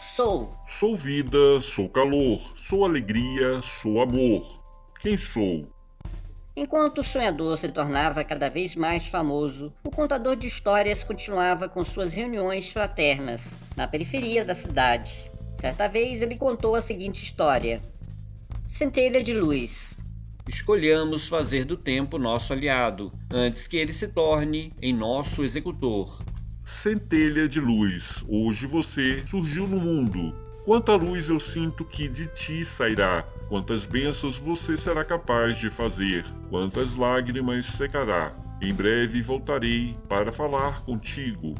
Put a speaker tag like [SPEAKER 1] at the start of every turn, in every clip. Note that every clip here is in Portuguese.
[SPEAKER 1] Sou.
[SPEAKER 2] Sou vida, sou calor, sou alegria, sou amor. Quem sou?
[SPEAKER 1] Enquanto o sonhador se tornava cada vez mais famoso, o contador de histórias continuava com suas reuniões fraternas na periferia da cidade. Certa vez ele contou a seguinte história: Centelha de luz.
[SPEAKER 3] Escolhamos fazer do tempo nosso aliado, antes que ele se torne em nosso executor.
[SPEAKER 2] Centelha de luz, hoje você surgiu no mundo. Quanta luz eu sinto que de ti sairá, quantas bênçãos você será capaz de fazer, quantas lágrimas secará. Em breve voltarei para falar contigo.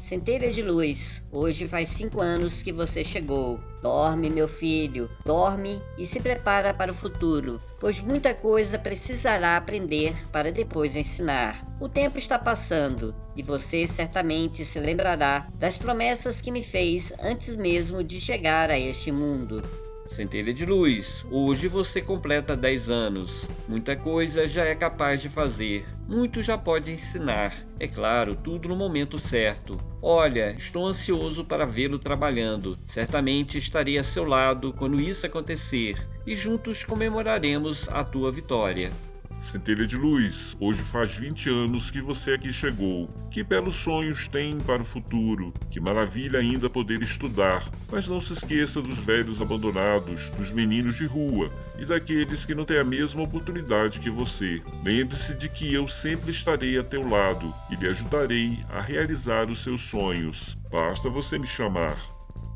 [SPEAKER 1] Centelha de luz, hoje faz cinco anos que você chegou. Dorme, meu filho, dorme e se prepara para o futuro, pois muita coisa precisará aprender para depois ensinar. O tempo está passando e você certamente se lembrará das promessas que me fez antes mesmo de chegar a este mundo.
[SPEAKER 3] Centelha de luz, hoje você completa 10 anos. Muita coisa já é capaz de fazer, muito já pode ensinar. É claro, tudo no momento certo. Olha, estou ansioso para vê-lo trabalhando. Certamente estarei a seu lado quando isso acontecer e juntos comemoraremos a tua vitória.
[SPEAKER 2] Centelha de luz, hoje faz 20 anos que você aqui chegou. Que belos sonhos tem para o futuro. Que maravilha ainda poder estudar. Mas não se esqueça dos velhos abandonados, dos meninos de rua e daqueles que não têm a mesma oportunidade que você. Lembre-se de que eu sempre estarei a teu lado e lhe ajudarei a realizar os seus sonhos. Basta você me chamar.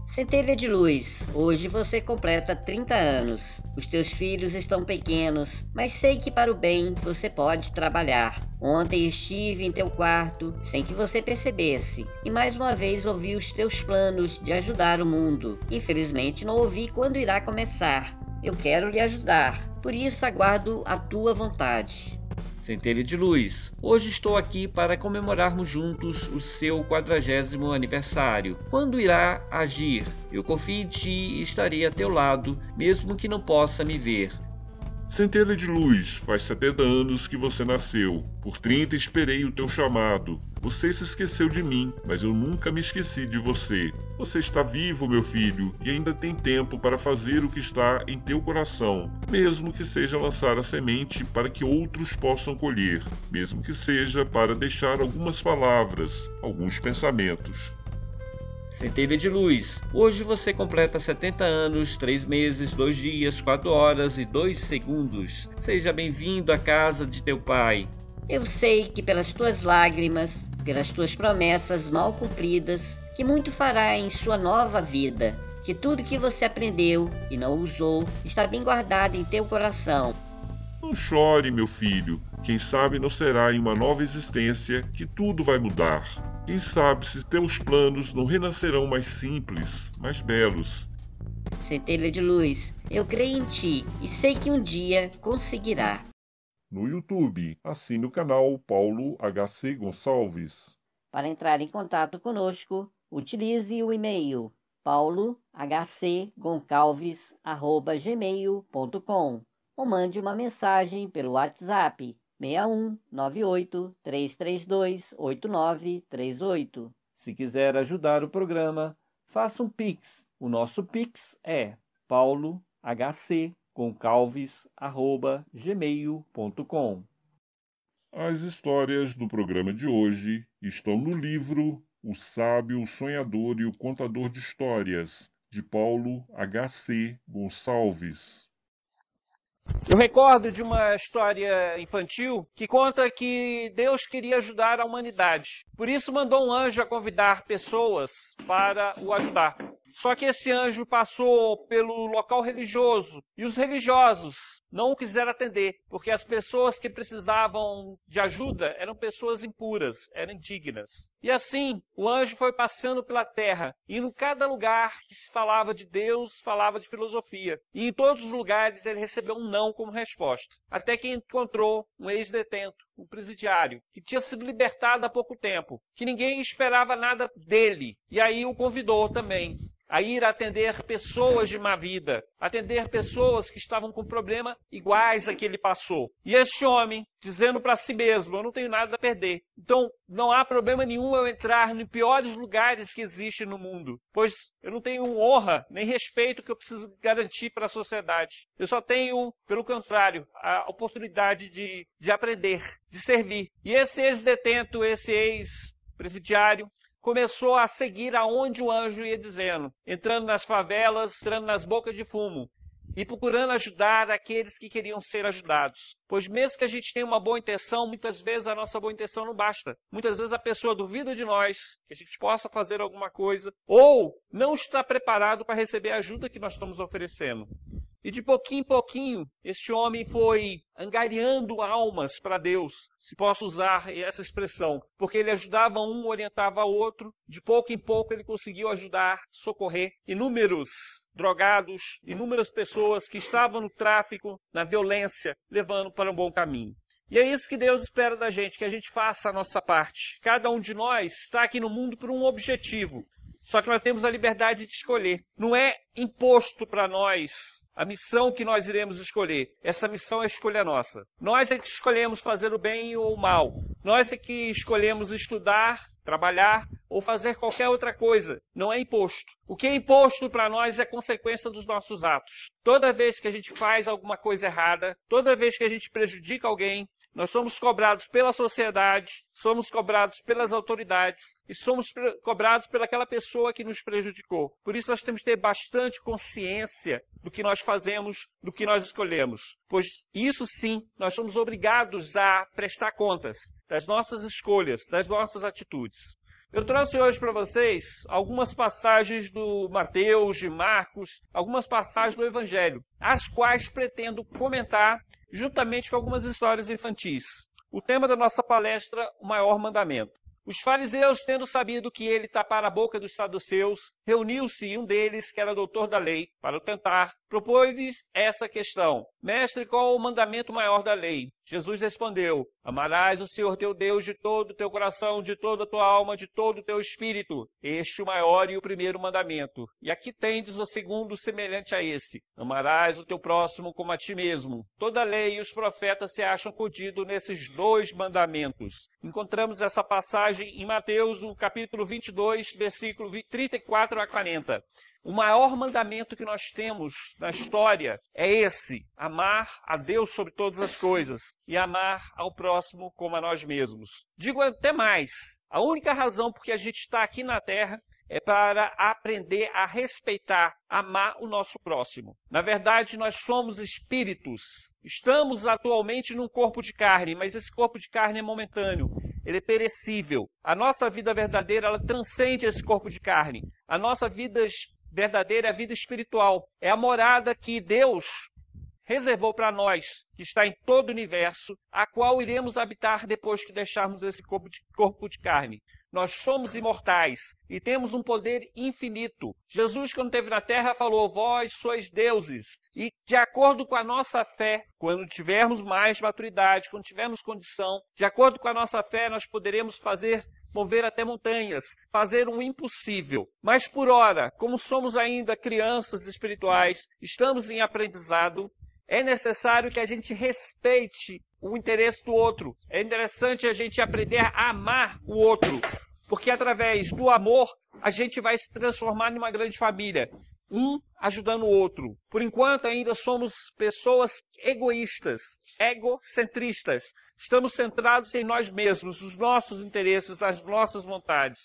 [SPEAKER 1] Centelha de luz, hoje você completa 30 anos. Os teus filhos estão pequenos, mas sei que para o bem você pode trabalhar. Ontem estive em teu quarto sem que você percebesse e mais uma vez ouvi os teus planos de ajudar o mundo. Infelizmente não ouvi quando irá começar. Eu quero lhe ajudar, por isso aguardo a tua vontade.
[SPEAKER 3] Centelha de Luz, hoje estou aqui para comemorarmos juntos o seu quadragésimo aniversário. Quando irá agir? Eu confio em ti e estarei a teu lado, mesmo que não possa me ver.
[SPEAKER 2] Centelha de luz, faz 70 anos que você nasceu. Por 30 esperei o teu chamado. Você se esqueceu de mim, mas eu nunca me esqueci de você. Você está vivo, meu filho, e ainda tem tempo para fazer o que está em teu coração, mesmo que seja lançar a semente para que outros possam colher, mesmo que seja para deixar algumas palavras, alguns pensamentos.
[SPEAKER 3] Centelha de Luz, hoje você completa 70 anos, 3 meses, 2 dias, 4 horas e 2 segundos. Seja bem-vindo à casa de teu pai.
[SPEAKER 1] Eu sei que pelas tuas lágrimas, pelas tuas promessas mal cumpridas, que muito fará em sua nova vida, que tudo que você aprendeu e não usou está bem guardado em teu coração.
[SPEAKER 2] Não chore, meu filho. Quem sabe não será em uma nova existência que tudo vai mudar. Quem sabe se teus planos não renascerão mais simples, mais belos.
[SPEAKER 1] Centelha de luz, eu creio em ti e sei que um dia conseguirá.
[SPEAKER 2] No YouTube, assine o canal Paulo HC Gonçalves.
[SPEAKER 1] Para entrar em contato conosco, utilize o e-mail paulohcgoncalves@gmail.com ou mande uma mensagem pelo WhatsApp 61 98 332 8938.
[SPEAKER 3] Se quiser ajudar o programa, faça um Pix. O nosso Pix é paulohcgoncalves@gmail.com.
[SPEAKER 2] As histórias do programa de hoje estão no livro O Sábio, o Sonhador e o Contador de Histórias, de Paulo H.C. Gonçalves.
[SPEAKER 4] Eu recordo de uma história infantil que conta que Deus queria ajudar a humanidade. Por isso mandou um anjo a convidar pessoas para o ajudar. Só que esse anjo passou pelo local religioso e os religiosos não o quiseram atender, porque as pessoas que precisavam de ajuda eram pessoas impuras, eram indignas. E assim, o anjo foi passando pela terra, e em cada lugar que se falava de Deus, falava de filosofia. E em todos os lugares ele recebeu um não como resposta. Até que encontrou um ex-detento, um presidiário, que tinha sido libertado há pouco tempo, que ninguém esperava nada dele. E aí o convidou também a ir atender pessoas de má vida, atender pessoas que estavam com problema iguais a que ele passou. E este homem, dizendo para si mesmo: Eu não tenho nada a perder. Então, não há problema nenhum eu entrar nos piores lugares que existem no mundo, pois eu não tenho honra nem respeito que eu preciso garantir para a sociedade. Eu só tenho, pelo contrário, a oportunidade de, de aprender, de servir. E esse ex-detento, esse ex-presidiário, começou a seguir aonde o anjo ia dizendo, entrando nas favelas, entrando nas bocas de fumo e procurando ajudar aqueles que queriam ser ajudados. Pois mesmo que a gente tenha uma boa intenção, muitas vezes a nossa boa intenção não basta. Muitas vezes a pessoa duvida de nós, que a gente possa fazer alguma coisa, ou não está preparado para receber a ajuda que nós estamos oferecendo. E de pouquinho em pouquinho, este homem foi angariando almas para Deus, se posso usar essa expressão, porque ele ajudava um, orientava outro. De pouco em pouco ele conseguiu ajudar, socorrer inúmeros drogados, inúmeras pessoas que estavam no tráfico, na violência, levando para um bom caminho. E é isso que Deus espera da gente, que a gente faça a nossa parte. Cada um de nós está aqui no mundo por um objetivo. Só que nós temos a liberdade de escolher. Não é imposto para nós a missão que nós iremos escolher. Essa missão é escolha nossa. Nós é que escolhemos fazer o bem ou o mal. Nós é que escolhemos estudar, trabalhar ou fazer qualquer outra coisa. Não é imposto. O que é imposto para nós é consequência dos nossos atos. Toda vez que a gente faz alguma coisa errada, toda vez que a gente prejudica alguém, nós somos cobrados pela sociedade, somos cobrados pelas autoridades e somos cobrados pelaquela pessoa que nos prejudicou. Por isso nós temos que ter bastante consciência do que nós fazemos, do que nós escolhemos. Pois isso sim, nós somos obrigados a prestar contas das nossas escolhas, das nossas atitudes. Eu trouxe hoje para vocês algumas passagens do Mateus, de Marcos, algumas passagens do Evangelho, as quais pretendo comentar juntamente com algumas histórias infantis. O tema da nossa palestra, o maior mandamento. Os fariseus, tendo sabido que ele tapara a boca dos saduceus, reuniu-se um deles, que era doutor da lei, para o tentar. Propôs-lhes essa questão: Mestre, qual o mandamento maior da lei? Jesus respondeu: Amarás o Senhor teu Deus de todo o teu coração, de toda a tua alma, de todo o teu espírito. Este o maior e o primeiro mandamento. E aqui tendes o segundo semelhante a esse: Amarás o teu próximo como a ti mesmo. Toda a lei e os profetas se acham contidos nesses dois mandamentos. Encontramos essa passagem em Mateus, no capítulo 22, versículo 34 a 40. O maior mandamento que nós temos na história é esse: amar a Deus sobre todas as coisas e amar ao próximo como a nós mesmos. Digo até mais: a única razão por que a gente está aqui na Terra é para aprender a respeitar, amar o nosso próximo. Na verdade, nós somos espíritos. Estamos atualmente num corpo de carne, mas esse corpo de carne é momentâneo. Ele é perecível. A nossa vida verdadeira, ela transcende esse corpo de carne. A nossa vida verdadeira vida espiritual. É a morada que Deus reservou para nós, que está em todo o universo, a qual iremos habitar depois que deixarmos esse corpo de, corpo de carne. Nós somos imortais e temos um poder infinito. Jesus, quando esteve na terra, falou: Vós sois deuses. E, de acordo com a nossa fé, quando tivermos mais maturidade, quando tivermos condição, de acordo com a nossa fé, nós poderemos fazer mover até montanhas, fazer um impossível. Mas por ora, como somos ainda crianças espirituais, estamos em aprendizado, é necessário que a gente respeite o interesse do outro. É interessante a gente aprender a amar o outro, porque através do amor a gente vai se transformar numa grande família um ajudando o outro. Por enquanto, ainda somos pessoas egoístas, egocentristas. Estamos centrados em nós mesmos, nos nossos interesses, nas nossas vontades.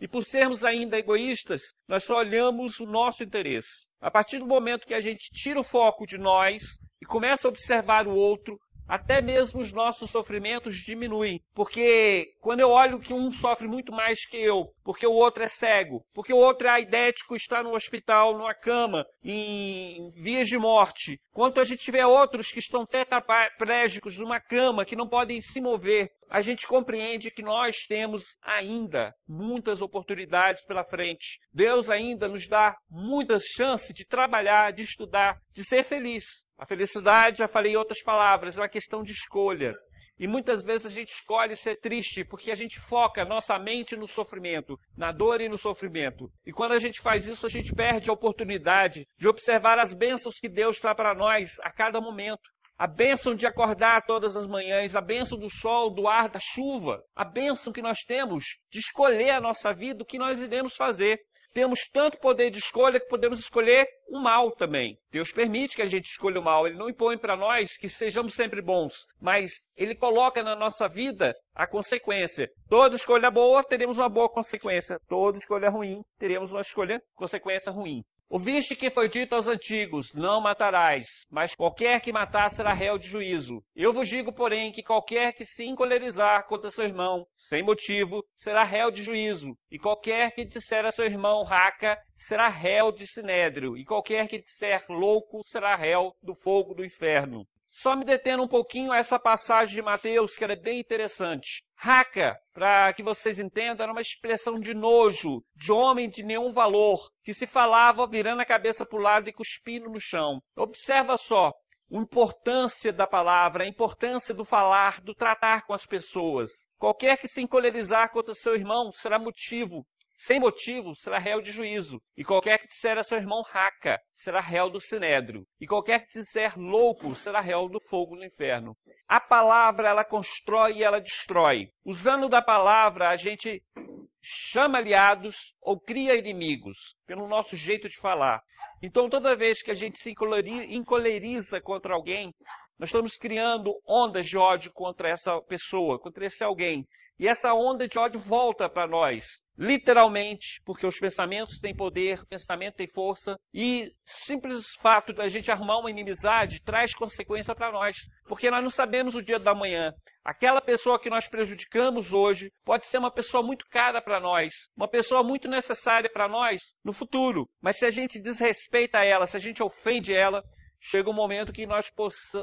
[SPEAKER 4] E por sermos ainda egoístas, nós só olhamos o nosso interesse. A partir do momento que a gente tira o foco de nós e começa a observar o outro, até mesmo os nossos sofrimentos diminuem. Porque quando eu olho que um sofre muito mais que eu, porque o outro é cego, porque o outro é aidético, está no hospital, numa cama, em vias de morte, quanto a gente vê outros que estão tetraplégicos numa cama, que não podem se mover, a gente compreende que nós temos ainda muitas oportunidades pela frente. Deus ainda nos dá muitas chances de trabalhar, de estudar, de ser feliz. A felicidade, já falei em outras palavras, é uma questão de escolha. E muitas vezes a gente escolhe ser triste porque a gente foca nossa mente no sofrimento, na dor e no sofrimento. E quando a gente faz isso, a gente perde a oportunidade de observar as bênçãos que Deus traz para nós a cada momento. A bênção de acordar todas as manhãs, a bênção do sol, do ar, da chuva, a bênção que nós temos de escolher a nossa vida, o que nós iremos fazer temos tanto poder de escolha que podemos escolher o mal também. Deus permite que a gente escolha o mal. Ele não impõe para nós que sejamos sempre bons, mas ele coloca na nossa vida a consequência. Toda escolha boa, teremos uma boa consequência. Toda escolha ruim, teremos uma escolha consequência ruim. Ouviste que foi dito aos antigos: Não matarás, mas qualquer que matar será réu de juízo. Eu vos digo, porém, que qualquer que se encolerizar contra seu irmão, sem motivo, será réu de juízo. E qualquer que disser a seu irmão raca, será réu de sinédrio. E qualquer que disser louco, será réu do fogo do inferno. Só me detendo um pouquinho a essa passagem de Mateus, que ela é bem interessante. Raca, para que vocês entendam, era uma expressão de nojo, de homem de nenhum valor, que se falava virando a cabeça para o lado e cuspindo no chão. Observa só, a importância da palavra, a importância do falar, do tratar com as pessoas. Qualquer que se encolerizar contra seu irmão será motivo sem motivo, será réu de juízo. E qualquer que disser a seu irmão raca, será réu do sinédrio. E qualquer que disser louco, será réu do fogo no inferno. A palavra, ela constrói e ela destrói. Usando da palavra, a gente chama aliados ou cria inimigos, pelo nosso jeito de falar. Então, toda vez que a gente se encoleriza contra alguém, nós estamos criando ondas de ódio contra essa pessoa, contra esse alguém. E essa onda de ódio volta para nós, literalmente, porque os pensamentos têm poder, pensamento tem força, e simples fato da gente arrumar uma inimizade traz consequência para nós, porque nós não sabemos o dia da manhã. Aquela pessoa que nós prejudicamos hoje pode ser uma pessoa muito cara para nós, uma pessoa muito necessária para nós no futuro. Mas se a gente desrespeita ela, se a gente ofende ela, chega um momento que nós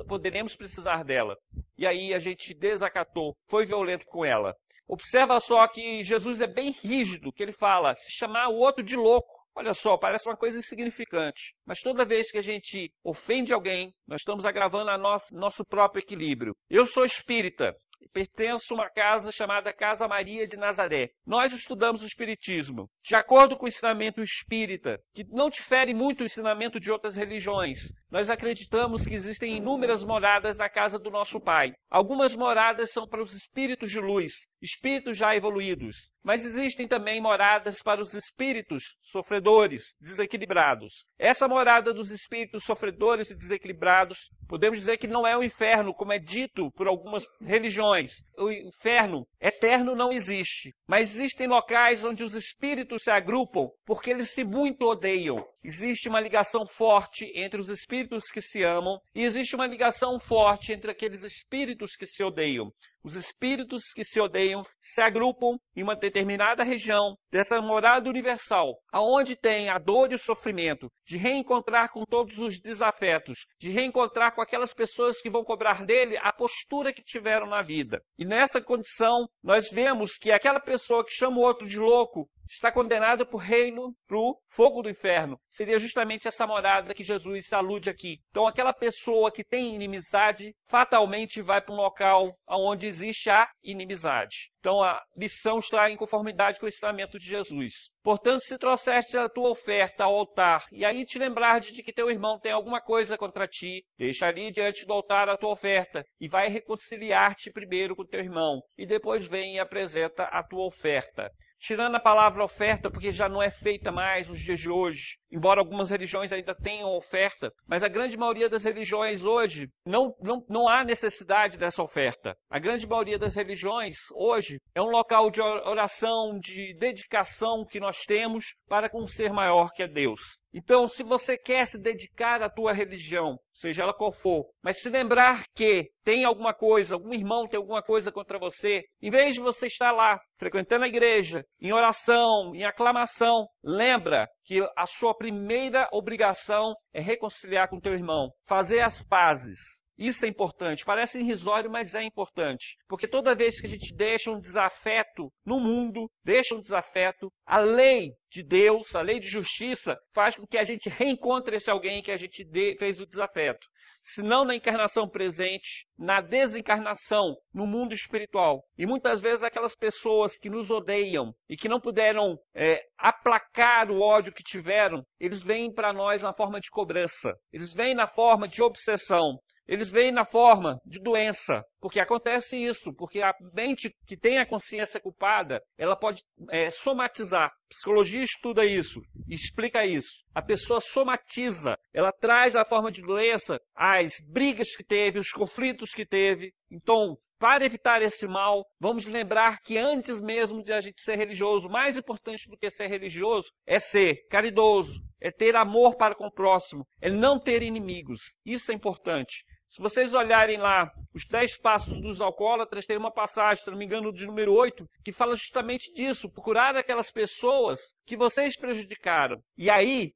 [SPEAKER 4] poderemos precisar dela. E aí a gente desacatou, foi violento com ela. Observa só que Jesus é bem rígido, que ele fala, se chamar o outro de louco, olha só, parece uma coisa insignificante. Mas toda vez que a gente ofende alguém, nós estamos agravando a nosso, nosso próprio equilíbrio. Eu sou espírita, pertenço a uma casa chamada Casa Maria de Nazaré. Nós estudamos o Espiritismo. De acordo com o ensinamento espírita, que não difere muito do ensinamento de outras religiões, nós acreditamos que existem inúmeras moradas na casa do nosso Pai. Algumas moradas são para os espíritos de luz, espíritos já evoluídos, mas existem também moradas para os espíritos sofredores, desequilibrados. Essa morada dos espíritos sofredores e desequilibrados, podemos dizer que não é o inferno, como é dito por algumas religiões. O inferno eterno não existe, mas existem locais onde os espíritos se agrupam porque eles se muito odeiam. Existe uma ligação forte entre os espíritos que se amam e existe uma ligação forte entre aqueles espíritos que se odeiam. Os espíritos que se odeiam se agrupam em uma determinada região dessa morada universal, aonde tem a dor e o sofrimento de reencontrar com todos os desafetos, de reencontrar com aquelas pessoas que vão cobrar dele a postura que tiveram na vida. E nessa condição, nós vemos que aquela pessoa que chama o outro de louco está condenado para o reino, para o fogo do inferno. Seria justamente essa morada que Jesus alude aqui. Então, aquela pessoa que tem inimizade, fatalmente vai para um local onde existe a inimizade. Então, a lição está em conformidade com o ensinamento de Jesus. Portanto, se trouxeste a tua oferta ao altar, e aí te lembrar de que teu irmão tem alguma coisa contra ti, deixa ali diante do altar a tua oferta, e vai reconciliar-te primeiro com teu irmão, e depois vem e apresenta a tua oferta tirando a palavra oferta, porque já não é feita mais nos dias de hoje, embora algumas religiões ainda tenham oferta, mas a grande maioria das religiões hoje não, não, não há necessidade dessa oferta. A grande maioria das religiões hoje é um local de oração, de dedicação que nós temos para com um ser maior que é Deus. Então, se você quer se dedicar à tua religião, seja ela qual for, mas se lembrar que tem alguma coisa, algum irmão tem alguma coisa contra você, em vez de você estar lá frequentando a igreja, em oração, em aclamação, lembra que a sua primeira obrigação é reconciliar com teu irmão, fazer as pazes. Isso é importante. Parece irrisório, mas é importante. Porque toda vez que a gente deixa um desafeto no mundo, deixa um desafeto, a lei de Deus, a lei de justiça, faz com que a gente reencontre esse alguém que a gente fez o desafeto se não na encarnação presente, na desencarnação, no mundo espiritual. E muitas vezes aquelas pessoas que nos odeiam e que não puderam é, aplacar o ódio que tiveram, eles vêm para nós na forma de cobrança, eles vêm na forma de obsessão, eles vêm na forma de doença, porque acontece isso, porque a mente que tem a consciência culpada, ela pode é, somatizar. A psicologia estuda isso, explica isso. A pessoa somatiza, ela traz a forma de doença as brigas que teve, os conflitos que teve. Então, para evitar esse mal, vamos lembrar que antes mesmo de a gente ser religioso, mais importante do que ser religioso é ser caridoso, é ter amor para com o próximo, é não ter inimigos. Isso é importante. Se vocês olharem lá os 10 passos dos alcoólatras, tem uma passagem, se não me engano, de número 8, que fala justamente disso, procurar aquelas pessoas que vocês prejudicaram. E aí,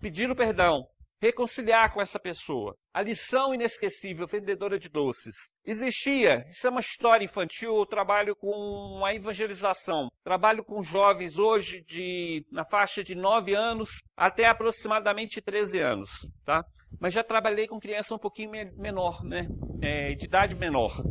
[SPEAKER 4] pedir o perdão, reconciliar com essa pessoa. A lição inesquecível, vendedora de doces. Existia, isso é uma história infantil, eu trabalho com a evangelização. Trabalho com jovens hoje de na faixa de 9 anos até aproximadamente 13 anos, tá? Mas já trabalhei com criança um pouquinho menor, né? É, de idade menor.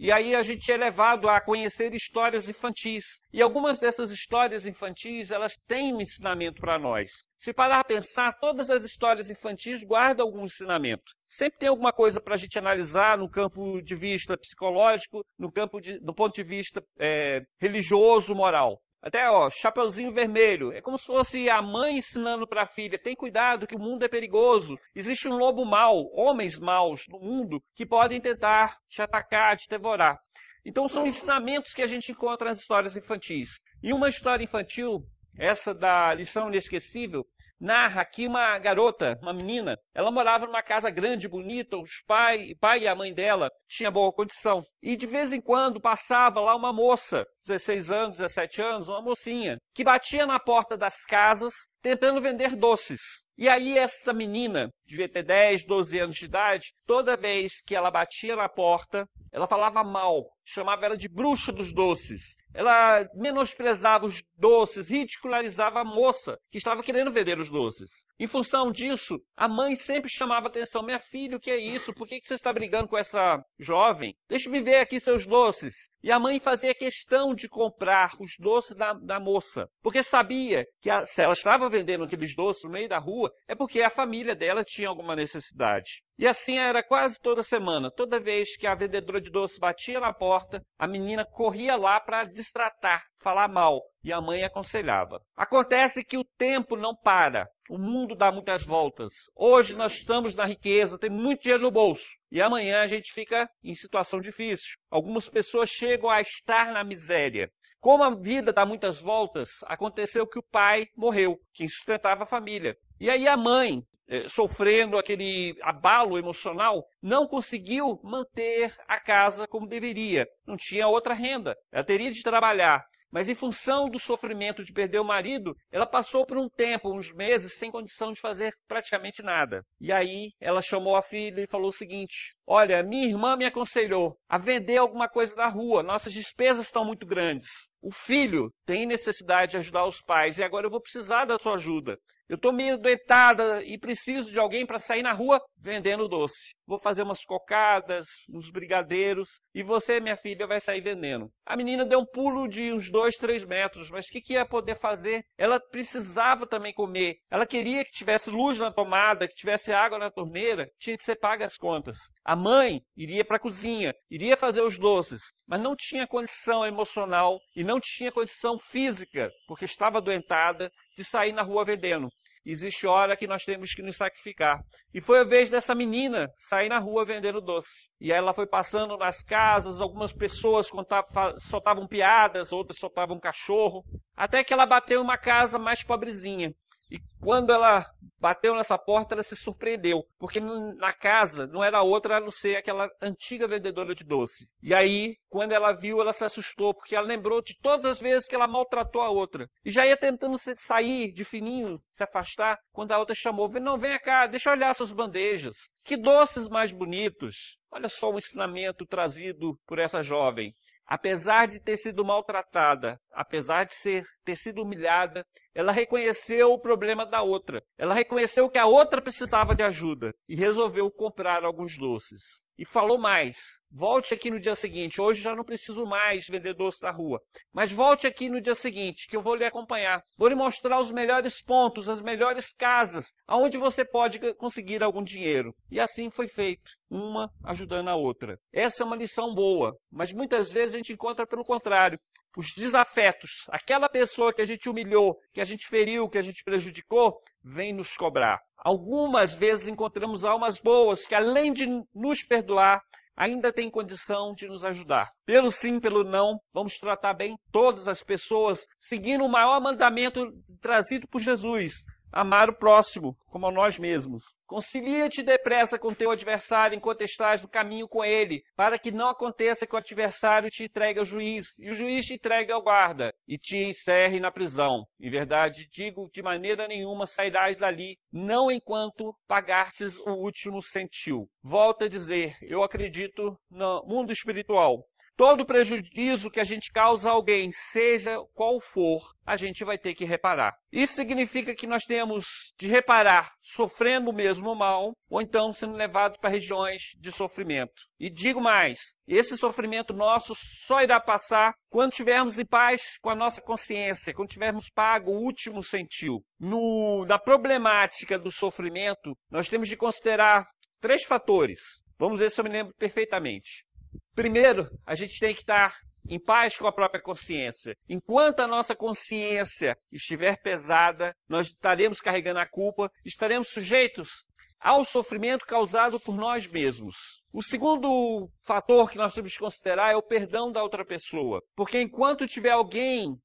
[SPEAKER 4] E aí a gente é levado a conhecer histórias infantis. E algumas dessas histórias infantis, elas têm um ensinamento para nós. Se parar a pensar, todas as histórias infantis guardam algum ensinamento. Sempre tem alguma coisa para a gente analisar no campo de vista psicológico, no campo de, do ponto de vista é, religioso, moral. Até, ó, Chapeuzinho Vermelho. É como se fosse a mãe ensinando para a filha: tem cuidado que o mundo é perigoso. Existe um lobo mau, homens maus no mundo que podem tentar te atacar, te devorar. Então são ensinamentos que a gente encontra nas histórias infantis. E uma história infantil, essa da lição inesquecível, narra que uma garota, uma menina, ela morava numa casa grande, bonita, os pai, pai e a mãe dela tinham boa condição. E de vez em quando passava lá uma moça, 16 anos, 17 anos, uma mocinha, que batia na porta das casas tentando vender doces. E aí essa menina, devia ter 10, 12 anos de idade, toda vez que ela batia na porta, ela falava mal, chamava ela de bruxa dos doces. Ela menosprezava os doces, ridicularizava a moça que estava querendo vender os doces. Em função disso, a mãe sempre chamava atenção: Minha filha, o que é isso? Por que você está brigando com essa jovem? Deixe-me ver aqui seus doces. E a mãe fazia questão de comprar os doces da, da moça, porque sabia que a, se ela estava vendendo aqueles doces no meio da rua, é porque a família dela tinha alguma necessidade. E assim era quase toda semana. Toda vez que a vendedora de doces batia na porta, a menina corria lá para destratar, falar mal, e a mãe aconselhava. Acontece que o tempo não para. O mundo dá muitas voltas. Hoje nós estamos na riqueza, tem muito dinheiro no bolso. E amanhã a gente fica em situação difícil. Algumas pessoas chegam a estar na miséria. Como a vida dá muitas voltas, aconteceu que o pai morreu, quem sustentava a família. E aí a mãe, sofrendo aquele abalo emocional, não conseguiu manter a casa como deveria. Não tinha outra renda. Ela teria de trabalhar. Mas em função do sofrimento de perder o marido, ela passou por um tempo, uns meses, sem condição de fazer praticamente nada. E aí ela chamou a filha e falou o seguinte: Olha, minha irmã me aconselhou a vender alguma coisa na rua, nossas despesas estão muito grandes. O filho tem necessidade de ajudar os pais e agora eu vou precisar da sua ajuda. Eu estou meio doentada e preciso de alguém para sair na rua vendendo doce. Vou fazer umas cocadas, uns brigadeiros e você, minha filha, vai sair vendendo. A menina deu um pulo de uns dois, três metros, mas o que, que ia poder fazer? Ela precisava também comer. Ela queria que tivesse luz na tomada, que tivesse água na torneira, tinha que ser paga as contas. A mãe iria para a cozinha, iria fazer os doces, mas não tinha condição emocional e não tinha condição física, porque estava doentada, de sair na rua vendendo. Existe hora que nós temos que nos sacrificar. E foi a vez dessa menina sair na rua vendendo doce. E ela foi passando nas casas, algumas pessoas soltavam piadas, outras soltavam cachorro, até que ela bateu uma casa mais pobrezinha. E quando ela bateu nessa porta, ela se surpreendeu, porque na casa não era outra a não ser aquela antiga vendedora de doce. E aí, quando ela viu, ela se assustou, porque ela lembrou de todas as vezes que ela maltratou a outra. E já ia tentando sair de fininho, se afastar, quando a outra chamou: Não, vem cá, deixa eu olhar suas bandejas. Que doces mais bonitos! Olha só o ensinamento trazido por essa jovem. Apesar de ter sido maltratada, apesar de ser, ter sido humilhada, ela reconheceu o problema da outra. Ela reconheceu que a outra precisava de ajuda e resolveu comprar alguns doces. E falou mais: volte aqui no dia seguinte. Hoje já não preciso mais vender doces na rua. Mas volte aqui no dia seguinte, que eu vou lhe acompanhar. Vou lhe mostrar os melhores pontos, as melhores casas, aonde você pode conseguir algum dinheiro. E assim foi feito, uma ajudando a outra. Essa é uma lição boa, mas muitas vezes a gente encontra pelo contrário os desafetos, aquela pessoa que a gente humilhou, que a gente feriu, que a gente prejudicou, vem nos cobrar. Algumas vezes encontramos almas boas que, além de nos perdoar, ainda têm condição de nos ajudar. Pelo sim, pelo não, vamos tratar bem todas as pessoas, seguindo o maior mandamento trazido por Jesus: amar o próximo como a nós mesmos. Concilia-te depressa com teu adversário enquanto estás no caminho com ele, para que não aconteça que o adversário te entregue ao juiz, e o juiz te entregue ao guarda, e te encerre na prisão. Em verdade, digo, de maneira nenhuma sairás dali, não enquanto pagartes o último centil. Volto a dizer, eu acredito no mundo espiritual. Todo prejuízo que a gente causa a alguém, seja qual for, a gente vai ter que reparar. Isso significa que nós temos de reparar sofrendo o mesmo mal ou então sendo levados para regiões de sofrimento. E digo mais, esse sofrimento nosso só irá passar quando tivermos em paz com a nossa consciência, quando tivermos pago o último centil. No, na problemática do sofrimento, nós temos de considerar três fatores. Vamos ver se eu me lembro perfeitamente. Primeiro, a gente tem que estar em paz com a própria consciência. Enquanto a nossa consciência estiver pesada, nós estaremos carregando a culpa, estaremos sujeitos ao sofrimento causado por nós mesmos. O segundo fator que nós temos que considerar é o perdão da outra pessoa. Porque enquanto tiver alguém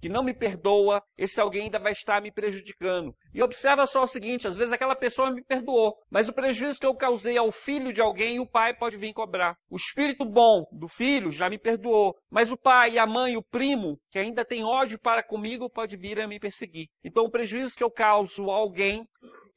[SPEAKER 4] que não me perdoa, esse alguém ainda vai estar me prejudicando. E observa só o seguinte: às vezes aquela pessoa me perdoou, mas o prejuízo que eu causei ao filho de alguém, o pai pode vir cobrar. O espírito bom do filho já me perdoou, mas o pai, a mãe, o primo, que ainda tem ódio para comigo, pode vir a me perseguir. Então o prejuízo que eu causo a alguém,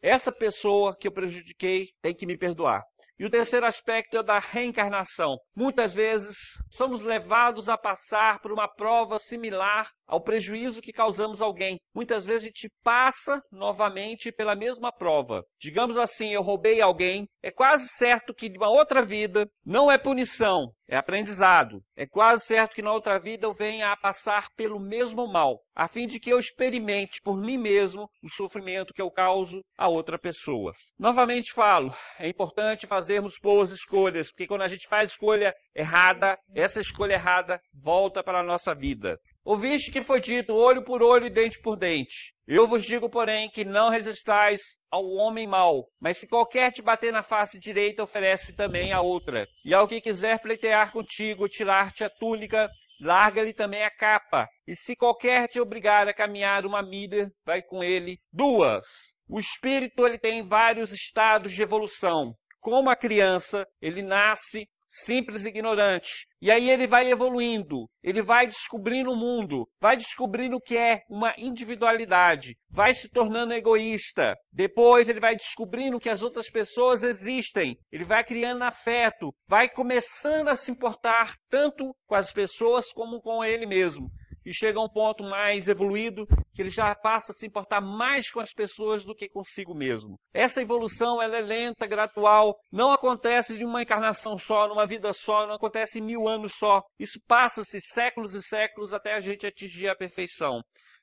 [SPEAKER 4] essa pessoa que eu prejudiquei tem que me perdoar. E o terceiro aspecto é o da reencarnação. Muitas vezes somos levados a passar por uma prova similar ao prejuízo que causamos alguém. Muitas vezes a gente passa novamente pela mesma prova. Digamos assim, eu roubei alguém, é quase certo que de uma outra vida não é punição, é aprendizado. É quase certo que na outra vida eu venha a passar pelo mesmo mal, a fim de que eu experimente por mim mesmo o sofrimento que eu causo a outra pessoa. Novamente falo, é importante fazermos boas escolhas, porque quando a gente faz escolha errada, essa escolha errada volta para a nossa vida. Ouviste que foi dito olho por olho e dente por dente. Eu vos digo, porém, que não resistais ao homem mau, mas se qualquer te bater na face direita, oferece também a outra. E ao que quiser pleitear contigo, tirar-te a túnica, larga-lhe também a capa. E se qualquer te obrigar a caminhar uma milha, vai com ele duas. O espírito ele tem vários estados de evolução. Como a criança, ele nasce simples ignorante. E aí ele vai evoluindo, ele vai descobrindo o mundo, vai descobrindo o que é uma individualidade, vai se tornando egoísta. Depois ele vai descobrindo que as outras pessoas existem, ele vai criando afeto, vai começando a se importar tanto com as pessoas como com ele mesmo e chega a um ponto mais evoluído que ele já passa a se importar mais com as pessoas do que consigo mesmo. Essa evolução ela é lenta, gradual, não acontece de uma encarnação só, numa vida só, não acontece em mil anos só. Isso passa-se séculos e séculos até a gente atingir a perfeição.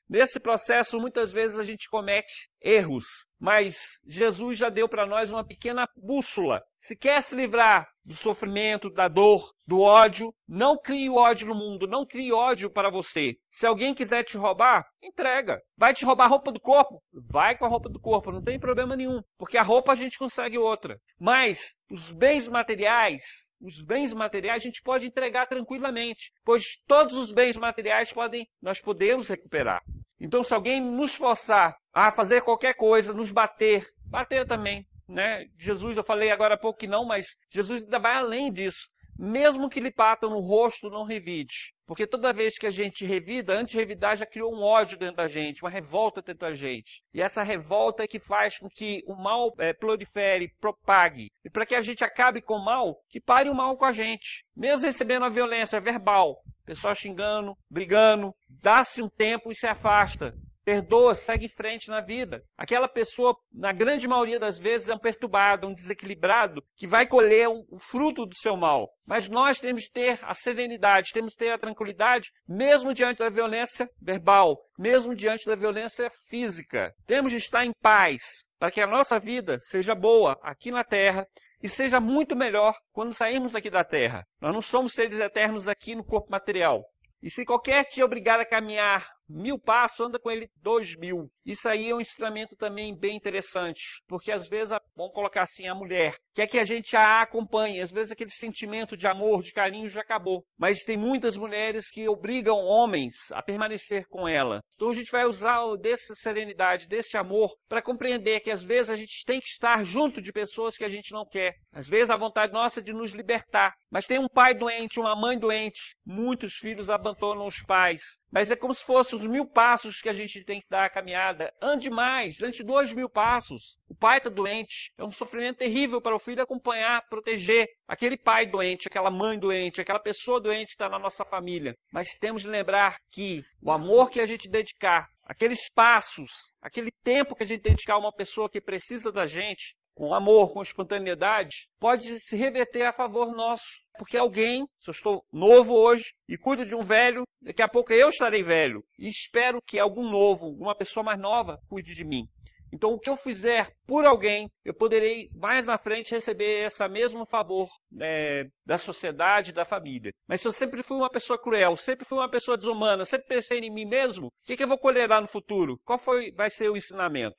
[SPEAKER 4] Nesse processo, muitas vezes a gente comete erros, mas Jesus já deu para nós uma pequena bússola. Se quer se livrar do sofrimento, da dor, do ódio, não crie ódio no mundo, não crie ódio para você. Se alguém quiser te roubar, entrega. Vai te roubar a roupa do corpo? Vai com a roupa do corpo, não tem problema nenhum, porque a roupa a gente consegue outra. Mas os bens materiais, os bens materiais a gente pode entregar tranquilamente, pois todos os bens materiais podem, nós podemos recuperar. Então, se alguém nos forçar a fazer qualquer coisa, nos bater, bater também, né? Jesus, eu falei agora há pouco que não, mas Jesus ainda vai além disso. Mesmo que lhe batam no rosto, não revide. Porque toda vez que a gente revida, antes de revidar já criou um ódio dentro da gente, uma revolta dentro da gente. E essa revolta é que faz com que o mal é, prolifere, propague. E para que a gente acabe com o mal, que pare o mal com a gente. Mesmo recebendo a violência verbal, pessoal xingando, brigando, dá-se um tempo e se afasta perdoa, segue em frente na vida. Aquela pessoa, na grande maioria das vezes, é um perturbado, um desequilibrado, que vai colher o fruto do seu mal. Mas nós temos que ter a serenidade, temos que ter a tranquilidade, mesmo diante da violência verbal, mesmo diante da violência física. Temos de estar em paz, para que a nossa vida seja boa aqui na terra e seja muito melhor quando sairmos aqui da terra. Nós não somos seres eternos aqui no corpo material. E se qualquer te obrigar a caminhar mil passos, anda com ele dois mil. Isso aí é um ensinamento também bem interessante, porque às vezes, vamos colocar assim, a mulher quer que a gente a acompanhe, às vezes aquele sentimento de amor, de carinho já acabou. Mas tem muitas mulheres que obrigam homens a permanecer com ela. Então a gente vai usar dessa serenidade, desse amor, para compreender que às vezes a gente tem que estar junto de pessoas que a gente não quer. Às vezes a vontade nossa é de nos libertar. Mas tem um pai doente, uma mãe doente, muitos filhos abandonam os pais. Mas é como se fosse os mil passos que a gente tem que dar a caminhada. Ande mais, ande dois mil passos. O pai está doente. É um sofrimento terrível para o filho acompanhar, proteger aquele pai doente, aquela mãe doente, aquela pessoa doente que está na nossa família. Mas temos de lembrar que o amor que a gente dedicar, aqueles passos, aquele tempo que a gente dedicar a uma pessoa que precisa da gente, com amor, com espontaneidade, pode se reverter a favor nosso. Porque alguém, se eu estou novo hoje e cuido de um velho, daqui a pouco eu estarei velho. E espero que algum novo, uma pessoa mais nova, cuide de mim. Então, o que eu fizer por alguém, eu poderei mais na frente receber esse mesmo favor é, da sociedade, da família. Mas se eu sempre fui uma pessoa cruel, sempre fui uma pessoa desumana, sempre pensei em mim mesmo, o que, que eu vou colher lá no futuro? Qual foi, vai ser o ensinamento?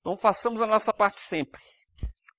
[SPEAKER 4] Então, façamos a nossa parte sempre.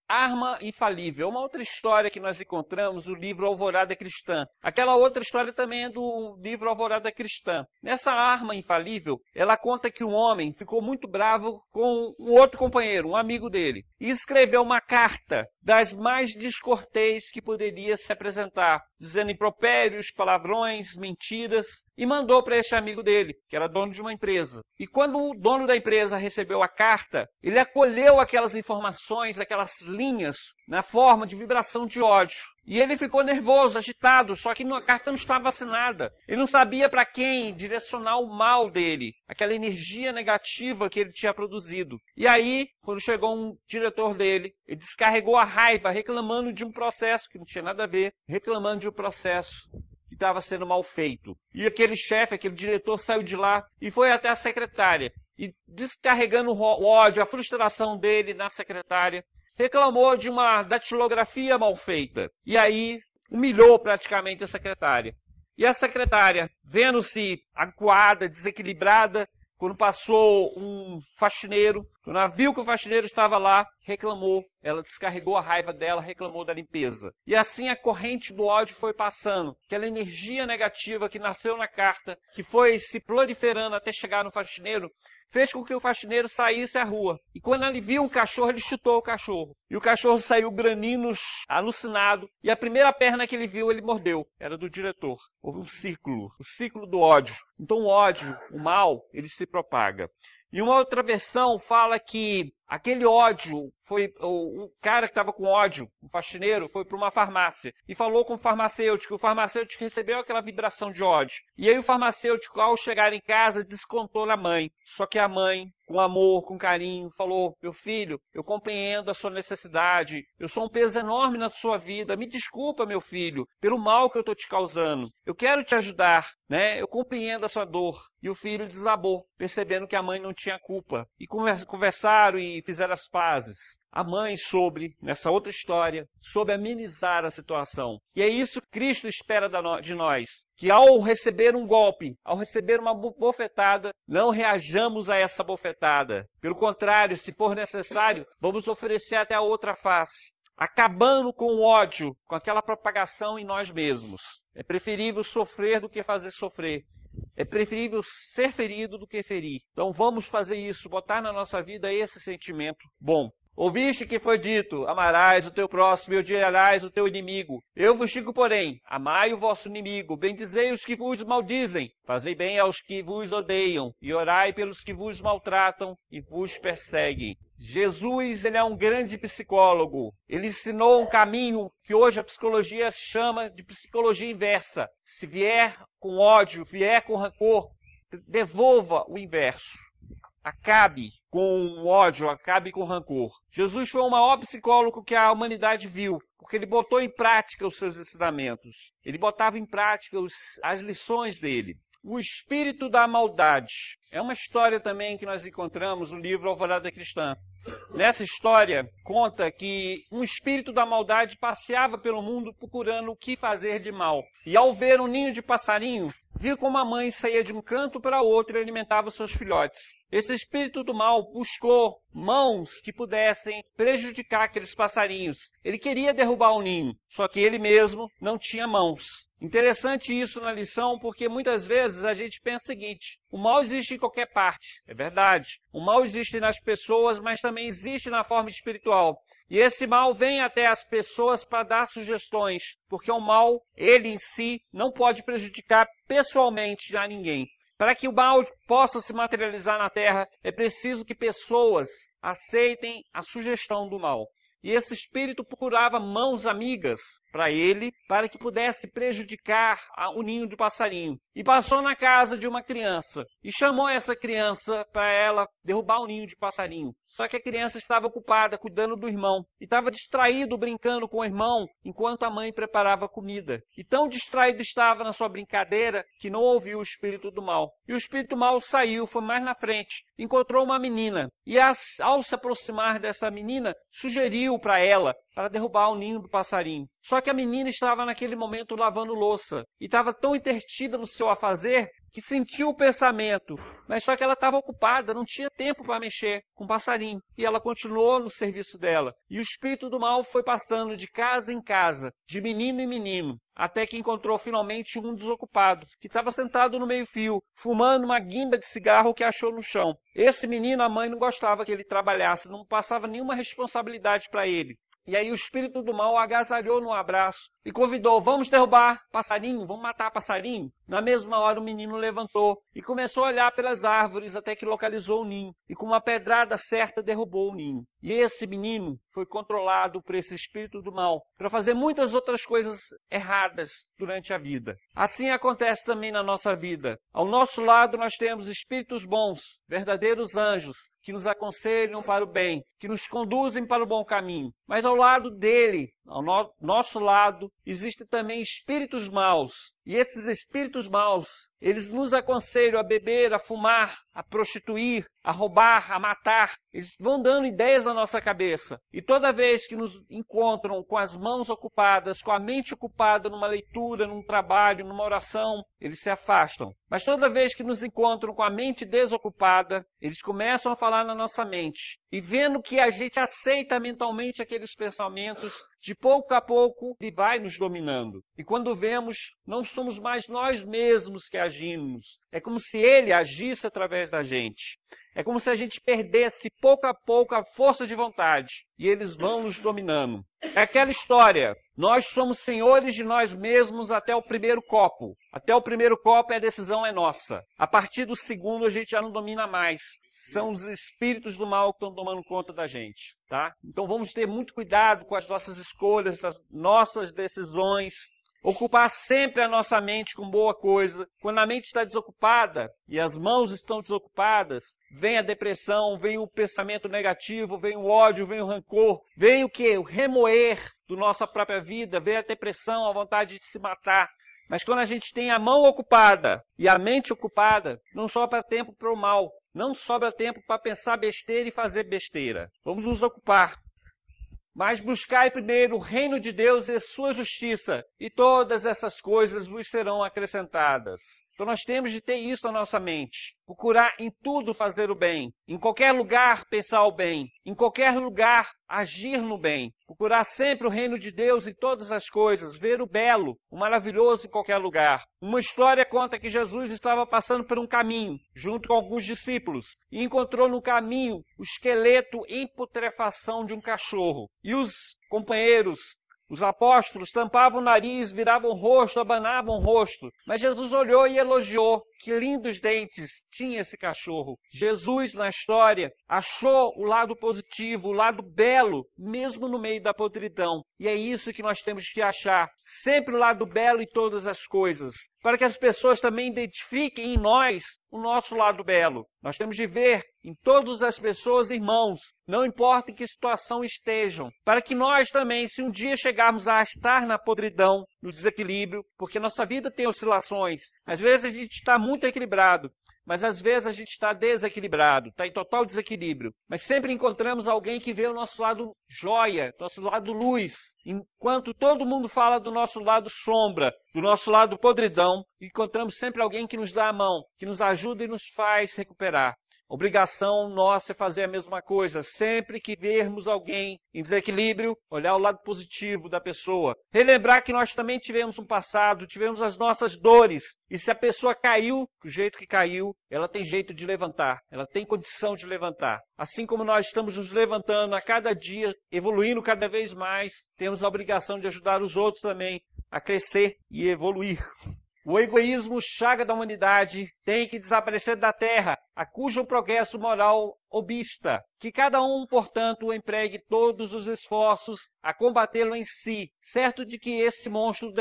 [SPEAKER 4] Arma Infalível. Uma outra história que nós encontramos no livro Alvorada Cristã. Aquela outra história também é do livro Alvorada Cristã. Nessa Arma Infalível, ela conta que um homem ficou muito bravo com um outro companheiro, um amigo dele, e escreveu uma carta das mais descortês que poderia se apresentar, dizendo impropérios, palavrões, mentiras, e mandou para este amigo dele, que era dono de uma empresa. E quando o dono da empresa recebeu a carta, ele acolheu aquelas informações, aquelas linhas, na forma de vibração de ódio. E ele ficou nervoso, agitado, só que a carta não estava assinada. Ele não sabia para quem direcionar o mal dele, aquela energia negativa que ele tinha produzido. E aí, quando chegou um diretor dele, ele descarregou a raiva, reclamando de um processo que não tinha nada a ver, reclamando de um processo que estava sendo mal feito. E aquele chefe, aquele diretor saiu de lá e foi até a secretária. E descarregando o ódio, a frustração dele na secretária, reclamou de uma datilografia mal feita. E aí humilhou praticamente a secretária. E a secretária, vendo-se acuada, desequilibrada, quando passou um faxineiro, quando viu que o faxineiro estava lá, reclamou. Ela descarregou a raiva dela, reclamou da limpeza. E assim a corrente do ódio foi passando. Aquela energia negativa que nasceu na carta, que foi se proliferando até chegar no faxineiro, fez com que o faxineiro saísse à rua. E quando ele viu um cachorro, ele chutou o cachorro. E o cachorro saiu granindo, alucinado. E a primeira perna que ele viu, ele mordeu. Era do diretor. Houve um ciclo, o ciclo do ódio. Então o ódio, o mal, ele se propaga. E uma outra versão fala que aquele ódio foi o, cara que estava com ódio, o faxineiro, foi para uma farmácia e falou com o farmacêutico. O farmacêutico recebeu aquela vibração de ódio. E aí o farmacêutico, ao chegar em casa, descontou na mãe. Só que a mãe, com amor, com carinho, falou: Meu filho, eu compreendo a sua necessidade. Eu sou um peso enorme na sua vida. Me desculpa, meu filho, pelo mal que eu estou te causando. Eu quero te ajudar, né? Eu compreendo a sua dor. E o filho desabou, percebendo que a mãe não tinha culpa. E conversaram e fizeram as pazes. A mãe soube, nessa outra história, soube amenizar a situação. E é isso que Cristo espera de nós. Que ao receber um golpe, ao receber uma bofetada, não reajamos a essa bofetada. Pelo contrário, se for necessário, vamos oferecer até a outra face acabando com o ódio, com aquela propagação em nós mesmos. É preferível sofrer do que fazer sofrer. É preferível ser ferido do que ferir. Então vamos fazer isso, botar na nossa vida esse sentimento bom. Ouviste que foi dito: Amarás o teu próximo e odiarás o teu inimigo. Eu vos digo, porém, amai o vosso inimigo, bendizei os que vos maldizem, fazei bem aos que vos odeiam, e orai pelos que vos maltratam e vos perseguem. Jesus ele é um grande psicólogo. Ele ensinou um caminho que hoje a psicologia chama de psicologia inversa. Se vier com ódio, vier com rancor, devolva o inverso acabe com o ódio, acabe com o rancor. Jesus foi o maior psicólogo que a humanidade viu, porque ele botou em prática os seus ensinamentos. Ele botava em prática os, as lições dele. O espírito da maldade. É uma história também que nós encontramos no livro Alvorada Cristã. Nessa história, conta que um espírito da maldade passeava pelo mundo procurando o que fazer de mal. E ao ver um ninho de passarinho, viu como a mãe saía de um canto para outro e alimentava seus filhotes. Esse espírito do mal buscou mãos que pudessem prejudicar aqueles passarinhos. Ele queria derrubar o ninho, só que ele mesmo não tinha mãos. Interessante isso na lição, porque muitas vezes a gente pensa o seguinte: o mal existe em qualquer parte, é verdade. O mal existe nas pessoas, mas também existe na forma espiritual. E esse mal vem até as pessoas para dar sugestões, porque o mal, ele em si, não pode prejudicar pessoalmente a ninguém. Para que o mal possa se materializar na terra, é preciso que pessoas aceitem a sugestão do mal. E esse espírito procurava mãos amigas para ele, para que pudesse prejudicar o ninho do passarinho. E passou na casa de uma criança e chamou essa criança para ela derrubar o ninho de passarinho. Só que a criança estava ocupada cuidando do irmão e estava distraído brincando com o irmão enquanto a mãe preparava comida. E tão distraído estava na sua brincadeira que não ouviu o espírito do mal. E o espírito mal saiu, foi mais na frente, encontrou uma menina e ao se aproximar dessa menina, sugeriu para ela para derrubar o ninho do passarinho. Só que a menina estava naquele momento lavando louça e estava tão intertida no seu afazer que sentiu o pensamento, mas só que ela estava ocupada, não tinha tempo para mexer com o passarinho. E ela continuou no serviço dela. E o espírito do mal foi passando de casa em casa, de menino em menino, até que encontrou finalmente um desocupado, que estava sentado no meio-fio, fumando uma guimba de cigarro que achou no chão. Esse menino, a mãe não gostava que ele trabalhasse, não passava nenhuma responsabilidade para ele. E aí o espírito do mal agasalhou no abraço e convidou: Vamos derrubar passarinho, vamos matar passarinho. Na mesma hora o menino levantou e começou a olhar pelas árvores até que localizou o ninho e com uma pedrada certa derrubou o ninho. E esse menino foi controlado por esse espírito do mal para fazer muitas outras coisas erradas durante a vida. Assim acontece também na nossa vida. Ao nosso lado nós temos espíritos bons, verdadeiros anjos, que nos aconselham para o bem, que nos conduzem para o bom caminho. Mas ao lado dele, ao no nosso lado, existem também espíritos maus. E esses espíritos maus, eles nos aconselham a beber, a fumar, a prostituir, a roubar, a matar. Eles vão dando ideias na nossa cabeça. E toda vez que nos encontram com as mãos ocupadas, com a mente ocupada numa leitura, num trabalho, numa oração, eles se afastam. Mas toda vez que nos encontram com a mente desocupada, eles começam a falar na nossa mente. E vendo que a gente aceita mentalmente aqueles pensamentos, de pouco a pouco ele vai nos dominando. E quando vemos, não somos mais nós mesmos que agimos. É como se ele agisse através da gente. É como se a gente perdesse pouco a pouco a força de vontade e eles vão nos dominando. É aquela história. Nós somos senhores de nós mesmos até o primeiro copo. Até o primeiro copo a decisão é nossa. A partir do segundo a gente já não domina mais. São os espíritos do mal que estão tomando conta da gente, tá? Então vamos ter muito cuidado com as nossas escolhas, as nossas decisões, Ocupar sempre a nossa mente com boa coisa. Quando a mente está desocupada e as mãos estão desocupadas, vem a depressão, vem o pensamento negativo, vem o ódio, vem o rancor, vem o que? O remoer da nossa própria vida, vem a depressão, a vontade de se matar. Mas quando a gente tem a mão ocupada e a mente ocupada, não sobra tempo para o mal, não sobra tempo para pensar besteira e fazer besteira. Vamos nos ocupar. Mas buscai primeiro o reino de Deus e sua justiça, e todas essas coisas vos serão acrescentadas. Então nós temos de ter isso na nossa mente. Procurar em tudo fazer o bem. Em qualquer lugar pensar o bem. Em qualquer lugar agir no bem. Procurar sempre o reino de Deus em todas as coisas. Ver o belo, o maravilhoso em qualquer lugar. Uma história conta que Jesus estava passando por um caminho, junto com alguns discípulos, e encontrou no caminho o esqueleto em putrefação de um cachorro. E os companheiros os apóstolos tampavam o nariz, viravam o rosto, abanavam o rosto. Mas Jesus olhou e elogiou. Que lindos dentes tinha esse cachorro. Jesus, na história, achou o lado positivo, o lado belo, mesmo no meio da podridão. E é isso que nós temos que achar. Sempre o lado belo em todas as coisas. Para que as pessoas também identifiquem em nós o nosso lado belo. Nós temos de ver em todas as pessoas irmãos, não importa em que situação estejam, para que nós também, se um dia chegarmos a estar na podridão, no desequilíbrio, porque nossa vida tem oscilações, às vezes a gente está muito equilibrado, mas às vezes a gente está desequilibrado, está em total desequilíbrio. Mas sempre encontramos alguém que vê o nosso lado joia, nosso lado luz. Enquanto todo mundo fala do nosso lado sombra, do nosso lado podridão, encontramos sempre alguém que nos dá a mão, que nos ajuda e nos faz recuperar. Obrigação nossa é fazer a mesma coisa. Sempre que vermos alguém em desequilíbrio, olhar o lado positivo da pessoa. Relembrar que nós também tivemos um passado, tivemos as nossas dores. E se a pessoa caiu do jeito que caiu, ela tem jeito de levantar. Ela tem condição de levantar. Assim como nós estamos nos levantando a cada dia, evoluindo cada vez mais, temos a obrigação de ajudar os outros também a crescer e evoluir. O egoísmo, chaga da humanidade, tem que desaparecer da terra, a cujo progresso moral obsta. Que cada um, portanto, empregue todos os esforços a combatê-lo em si, certo de que esse monstro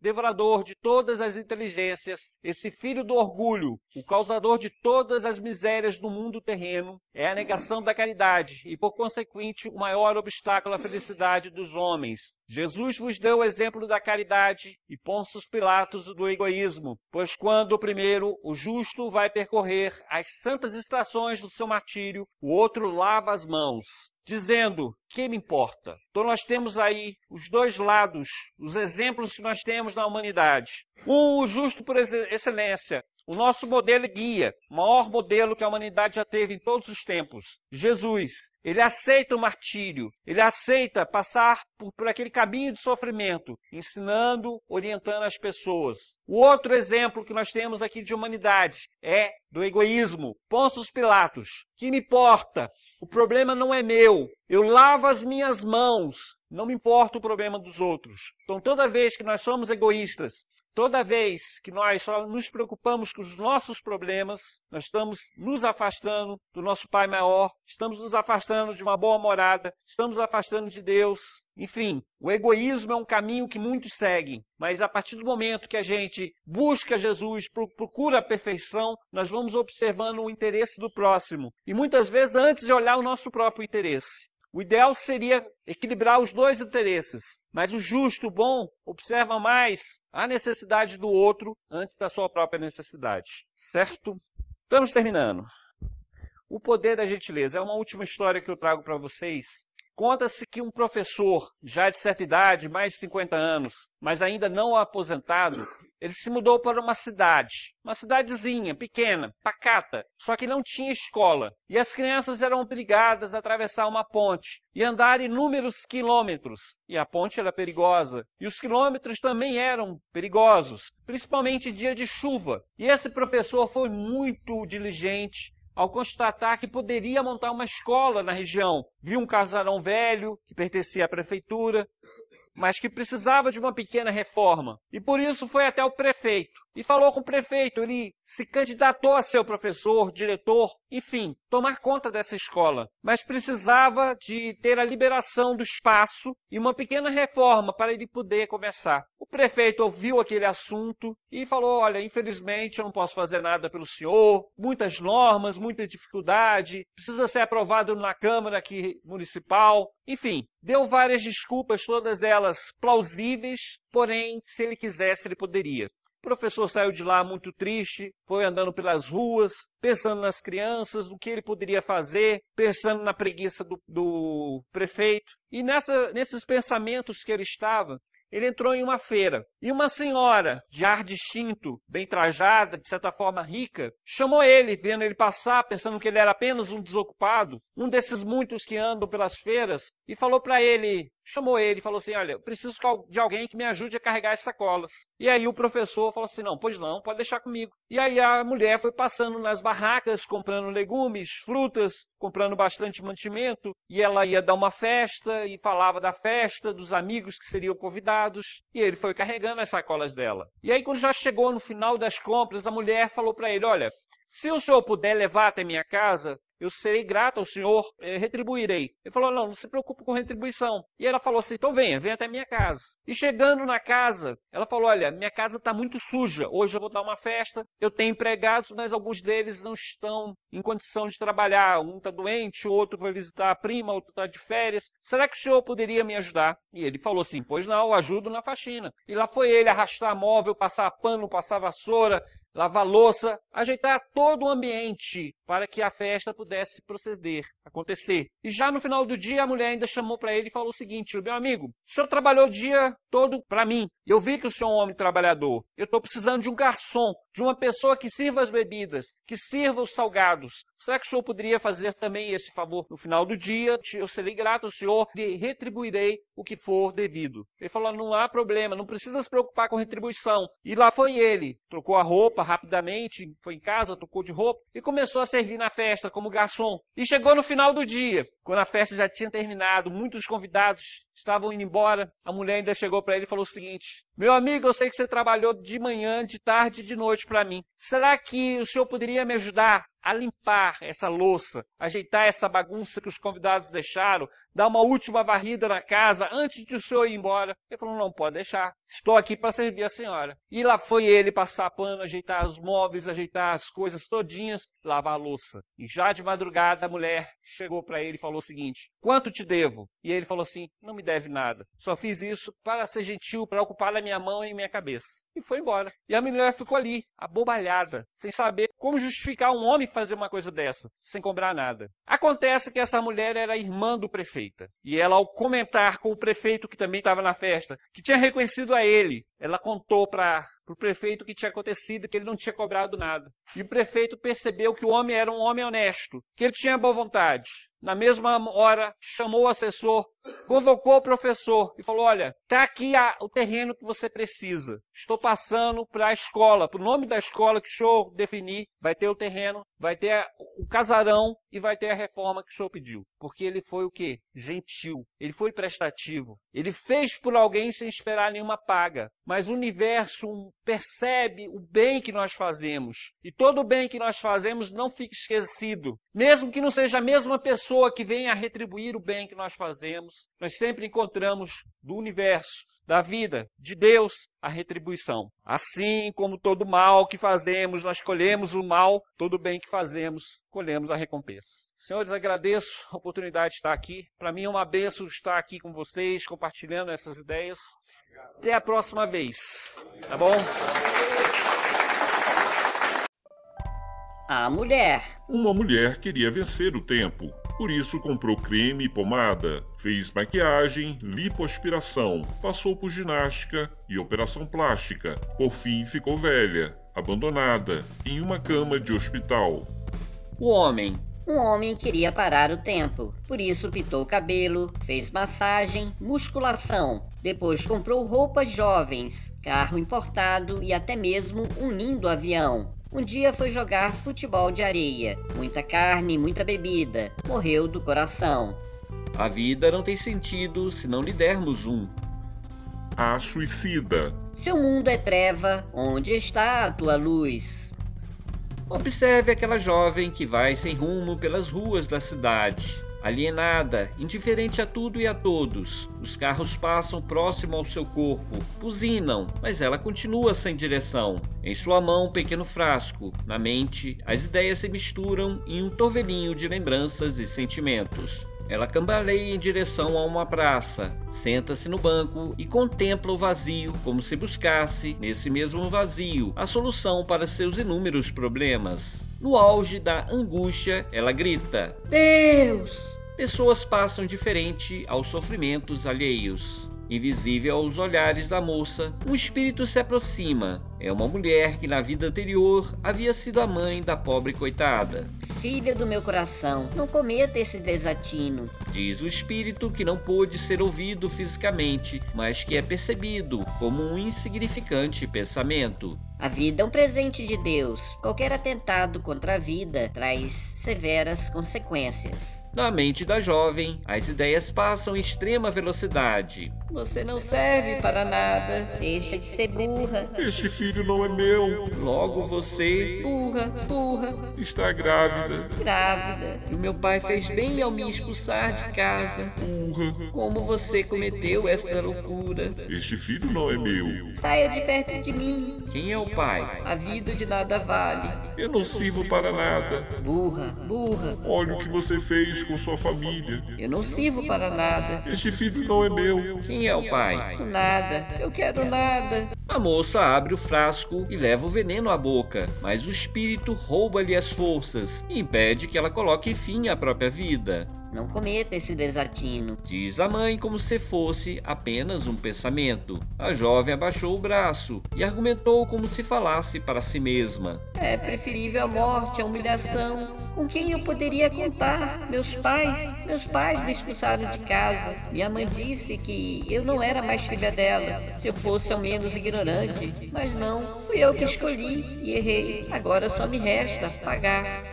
[SPEAKER 4] devorador de todas as inteligências, esse filho do orgulho, o causador de todas as misérias do mundo terreno, é a negação da caridade e, por consequente, o maior obstáculo à felicidade dos homens. Jesus vos deu o exemplo da caridade e Pôncio Pilatos do egoísmo, pois quando primeiro, o justo, vai percorrer as santas estações do seu martírio, o outro lava as mãos, dizendo: que me importa? Então nós temos aí os dois lados, os exemplos que nós temos na humanidade. Um, o justo por excelência, o nosso modelo guia, maior modelo que a humanidade já teve em todos os tempos, Jesus. Ele aceita o martírio, ele aceita passar por, por, aquele caminho de sofrimento, ensinando, orientando as pessoas. O outro exemplo que nós temos aqui de humanidade é do egoísmo. Pôncio Pilatos, que me importa? O problema não é meu. Eu lavo as minhas mãos. Não me importa o problema dos outros. Então, toda vez que nós somos egoístas, Toda vez que nós só nos preocupamos com os nossos problemas, nós estamos nos afastando do nosso Pai maior, estamos nos afastando de uma boa morada, estamos nos afastando de Deus. Enfim, o egoísmo é um caminho que muitos seguem, mas a partir do momento que a gente busca Jesus, procura a perfeição, nós vamos observando o interesse do próximo. E muitas vezes antes de olhar o nosso próprio interesse. O ideal seria equilibrar os dois interesses, mas o justo, o bom, observa mais a necessidade do outro antes da sua própria necessidade. Certo? Estamos terminando. O poder da gentileza é uma última história que eu trago para vocês Conta-se que um professor, já de certa idade, mais de 50 anos, mas ainda não aposentado, ele se mudou para uma cidade, uma cidadezinha, pequena, pacata, só que não tinha escola. E as crianças eram obrigadas a atravessar uma ponte e andar inúmeros quilômetros. E a ponte era perigosa. E os quilômetros também eram perigosos, principalmente dia de chuva. E esse professor foi muito diligente ao constatar que poderia montar uma escola na região. Viu um casarão velho que pertencia à prefeitura, mas que precisava de uma pequena reforma. E por isso foi até o prefeito e falou com o prefeito. Ele se candidatou a ser o professor, diretor, enfim, tomar conta dessa escola. Mas precisava de ter a liberação do espaço e uma pequena reforma para ele poder começar. O prefeito ouviu aquele assunto e falou: Olha, infelizmente eu não posso fazer nada pelo senhor, muitas normas, muita dificuldade, precisa ser aprovado na Câmara aqui municipal. Enfim, deu várias desculpas, todas elas plausíveis, porém, se ele quisesse, ele poderia. O professor saiu de lá muito triste, foi andando pelas ruas, pensando nas crianças, o que ele poderia fazer, pensando na preguiça do, do prefeito. E nessa, nesses pensamentos que ele estava, ele entrou em uma feira e uma senhora de ar distinto, bem trajada, de certa forma rica, chamou ele, vendo ele passar, pensando que ele era apenas um desocupado, um desses muitos que andam pelas feiras, e falou para ele: chamou ele e falou assim: Olha, eu preciso de alguém que me ajude a carregar as sacolas. E aí o professor falou assim: Não, pois não, pode deixar comigo. E aí a mulher foi passando nas barracas, comprando legumes, frutas, comprando bastante mantimento, e ela ia dar uma festa e falava da festa, dos amigos que seriam convidados, e ele foi carregando as sacolas dela. E aí, quando já chegou no final das compras, a mulher falou para ele: Olha, se o senhor puder levar até minha casa, eu serei grato ao senhor, eh, retribuirei. Ele falou, não, não se preocupe com retribuição. E ela falou assim, então venha, venha até minha casa. E chegando na casa, ela falou, olha, minha casa está muito suja, hoje eu vou dar uma festa, eu tenho empregados, mas alguns deles não estão em condição de trabalhar. Um está doente, outro vai visitar a prima, outro está de férias. Será que o senhor poderia me ajudar? E ele falou assim, pois não, ajudo na faxina. E lá foi ele arrastar móvel, passar pano, passar vassoura, lavar louça, ajeitar todo o ambiente para que a festa pudesse proceder, acontecer. E já no final do dia, a mulher ainda chamou para ele e falou o seguinte: meu amigo, o senhor trabalhou o dia todo para mim. Eu vi que o senhor é um homem trabalhador. Eu estou precisando de um garçom, de uma pessoa que sirva as bebidas, que sirva os salgados. Será que o senhor poderia fazer também esse favor no final do dia? Eu serei grato ao senhor e retribuirei o que for devido. Ele falou: não há problema, não precisa se preocupar com retribuição. E lá foi ele, trocou a roupa rapidamente, foi em casa, trocou de roupa e começou a servir na festa como garçom. E chegou no final do dia, quando a festa já tinha terminado, muitos convidados estavam indo embora, a mulher ainda chegou para ele e falou o seguinte: Meu amigo, eu sei que você trabalhou de manhã, de tarde e de noite para mim. Será que o senhor poderia me ajudar a limpar essa louça, ajeitar essa bagunça que os convidados deixaram, dar uma última varrida na casa antes de o senhor ir embora. Ele falou: não pode deixar. Estou aqui para servir a senhora. E lá foi ele passar pano, ajeitar os móveis, ajeitar as coisas todinhas, lavar a louça. E já de madrugada a mulher chegou para ele e falou o seguinte: quanto te devo? E ele falou assim: não me deve nada. Só fiz isso para ser gentil, para ocupar a minha mão e minha cabeça. E foi embora. E a mulher ficou ali, abobalhada, sem saber como justificar um homem fazer uma coisa dessa, sem cobrar nada. Acontece que essa mulher era irmã do prefeito prefeita. E ela, ao comentar com o prefeito que também estava na festa, que tinha reconhecido a ele, ela contou para o prefeito o que tinha acontecido, que ele não tinha cobrado nada. E o prefeito percebeu que o homem era um homem honesto, que ele tinha boa vontade. Na mesma hora, chamou o assessor, convocou o professor e falou: Olha, está aqui a, o terreno que você precisa. Estou passando para a escola, para o nome da escola que o senhor definir. Vai ter o terreno, vai ter a, o casarão e vai ter a reforma que o senhor pediu. Porque ele foi o quê? Gentil. Ele foi prestativo. Ele fez por alguém sem esperar nenhuma paga. Mas o universo percebe o bem que nós fazemos. E todo o bem que nós fazemos não fica esquecido. Mesmo que não seja a mesma pessoa que venha a retribuir o bem que nós fazemos, nós sempre encontramos do universo, da vida, de Deus, a retribuição. Assim como todo mal que fazemos, nós colhemos o mal, todo bem que fazemos, colhemos a recompensa. Senhores, agradeço a oportunidade de estar aqui. Para mim é uma benção estar aqui com vocês, compartilhando essas ideias. Até a próxima vez. Tá bom?
[SPEAKER 1] A mulher.
[SPEAKER 2] Uma mulher queria vencer o tempo. Por isso comprou creme e pomada, fez maquiagem, lipoaspiração, passou por ginástica e operação plástica. Por fim, ficou velha, abandonada, em uma cama de hospital.
[SPEAKER 3] O homem
[SPEAKER 1] um homem queria parar o tempo, por isso pintou o cabelo, fez massagem, musculação. Depois comprou roupas jovens, carro importado e até mesmo um lindo avião. Um dia foi jogar futebol de areia, muita carne, muita bebida. Morreu do coração.
[SPEAKER 3] A vida não tem sentido se não lhe dermos um.
[SPEAKER 2] A suicida.
[SPEAKER 1] Seu mundo é treva, onde está a tua luz?
[SPEAKER 3] Observe aquela jovem que vai sem rumo pelas ruas da cidade. Alienada, indiferente a tudo e a todos, os carros passam próximo ao seu corpo, buzinam, mas ela continua sem direção. Em sua mão, um pequeno frasco. Na mente, as ideias se misturam em um torvelinho de lembranças e sentimentos. Ela cambaleia em direção a uma praça, senta-se no banco e contempla o vazio, como se buscasse, nesse mesmo vazio, a solução para seus inúmeros problemas. No auge da angústia, ela grita:
[SPEAKER 1] Deus!
[SPEAKER 3] Pessoas passam diferente aos sofrimentos alheios.
[SPEAKER 4] Invisível aos olhares da moça, um espírito se aproxima. É uma mulher que na vida anterior havia sido a mãe da pobre coitada.
[SPEAKER 1] Filha do meu coração, não cometa esse desatino.
[SPEAKER 4] Diz o espírito que não pôde ser ouvido fisicamente, mas que é percebido como um insignificante pensamento.
[SPEAKER 1] A vida é um presente de Deus. Qualquer atentado contra a vida traz severas consequências.
[SPEAKER 4] Na mente da jovem, as ideias passam em extrema velocidade.
[SPEAKER 1] Você não serve para nada. Deixa de ser burra.
[SPEAKER 2] Este filho não é meu.
[SPEAKER 4] Logo você
[SPEAKER 1] Burra, burra,
[SPEAKER 2] Está grávida.
[SPEAKER 1] grávida.
[SPEAKER 4] E o meu pai fez bem ao me expulsar de casa.
[SPEAKER 2] Burra.
[SPEAKER 4] Como você cometeu essa loucura?
[SPEAKER 2] Este filho não é meu.
[SPEAKER 1] Saia de perto de mim.
[SPEAKER 4] Quem é o pai?
[SPEAKER 1] A vida de nada vale.
[SPEAKER 2] Eu não sirvo para nada.
[SPEAKER 1] Burra, burra.
[SPEAKER 2] Olha o que você fez com sua família.
[SPEAKER 1] Eu não sirvo para nada.
[SPEAKER 2] Este filho não é meu.
[SPEAKER 4] Quem é o pai?
[SPEAKER 1] Nada. Eu quero nada.
[SPEAKER 4] A moça abre o frasco e leva o veneno à boca, mas o espírito rouba-lhe as forças e impede que ela coloque fim à própria vida.
[SPEAKER 1] Não cometa esse desatino.
[SPEAKER 4] Diz a mãe como se fosse apenas um pensamento. A jovem abaixou o braço e argumentou como se falasse para si mesma.
[SPEAKER 1] É preferível a morte, a humilhação. Com quem eu poderia contar? Meus pais? Meus pais me expulsaram de casa. Minha mãe disse que eu não era mais filha dela, se eu fosse ao menos ignorante. Mas não, fui eu que escolhi e errei. Agora só me resta pagar.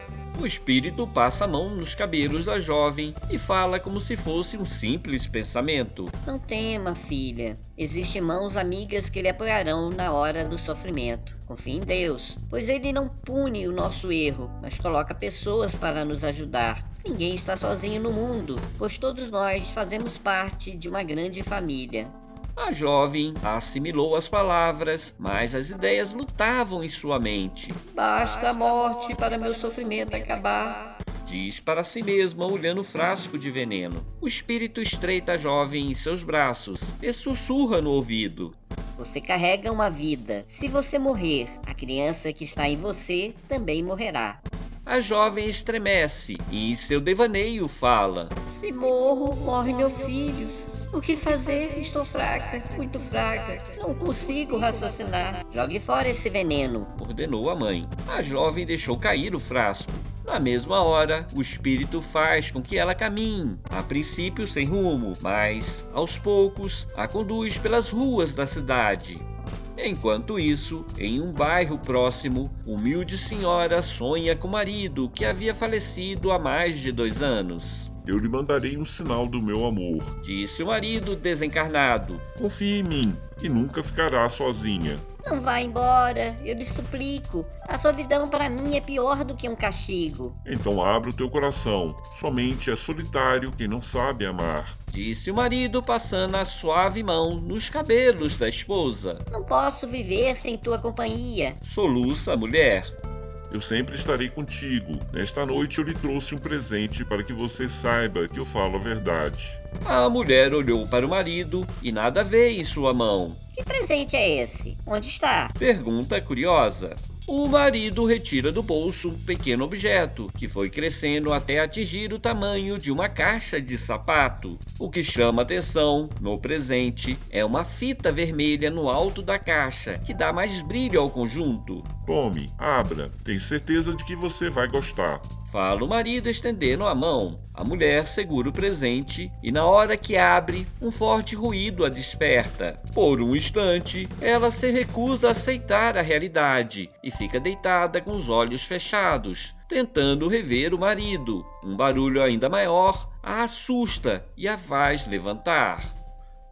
[SPEAKER 4] O espírito passa a mão nos cabelos da jovem e fala como se fosse um simples pensamento.
[SPEAKER 1] Não tema, filha. Existem mãos amigas que lhe apoiarão na hora do sofrimento. Confie em Deus, pois Ele não pune o nosso erro, mas coloca pessoas para nos ajudar. Ninguém está sozinho no mundo, pois todos nós fazemos parte de uma grande família.
[SPEAKER 4] A jovem assimilou as palavras, mas as ideias lutavam em sua mente.
[SPEAKER 1] Basta a morte para meu sofrimento acabar.
[SPEAKER 4] Diz para si mesma, olhando o frasco de veneno. O espírito estreita a jovem em seus braços e sussurra no ouvido.
[SPEAKER 1] Você carrega uma vida. Se você morrer, a criança que está em você também morrerá.
[SPEAKER 4] A jovem estremece e em seu devaneio fala.
[SPEAKER 1] Se morro, morre meu filho. O que fazer? Estou fraca, muito fraca. Não consigo raciocinar. Jogue fora esse veneno.
[SPEAKER 4] Ordenou a mãe. A jovem deixou cair o frasco. Na mesma hora, o espírito faz com que ela caminhe, a princípio sem rumo, mas, aos poucos, a conduz pelas ruas da cidade. Enquanto isso, em um bairro próximo, humilde senhora sonha com o marido que havia falecido há mais de dois anos.
[SPEAKER 2] Eu lhe mandarei um sinal do meu amor.
[SPEAKER 4] Disse o marido desencarnado.
[SPEAKER 2] Confie em mim e nunca ficará sozinha.
[SPEAKER 1] Não vá embora, eu lhe suplico. A solidão para mim é pior do que um castigo.
[SPEAKER 2] Então abra o teu coração. Somente é solitário quem não sabe amar.
[SPEAKER 4] Disse o marido, passando a suave mão nos cabelos da esposa.
[SPEAKER 1] Não posso viver sem tua companhia.
[SPEAKER 4] Soluça a mulher.
[SPEAKER 2] Eu sempre estarei contigo. Nesta noite eu lhe trouxe um presente para que você saiba que eu falo a verdade.
[SPEAKER 4] A mulher olhou para o marido e nada vê em sua mão.
[SPEAKER 1] Que presente é esse? Onde está?
[SPEAKER 4] Pergunta curiosa. O marido retira do bolso um pequeno objeto que foi crescendo até atingir o tamanho de uma caixa de sapato. O que chama atenção no presente é uma fita vermelha no alto da caixa que dá mais brilho ao conjunto.
[SPEAKER 2] Tome, abra. Tenho certeza de que você vai gostar.
[SPEAKER 4] Fala o marido estendendo a mão. A mulher segura o presente e, na hora que abre, um forte ruído a desperta. Por um instante, ela se recusa a aceitar a realidade e fica deitada com os olhos fechados, tentando rever o marido. Um barulho ainda maior a assusta e a faz levantar.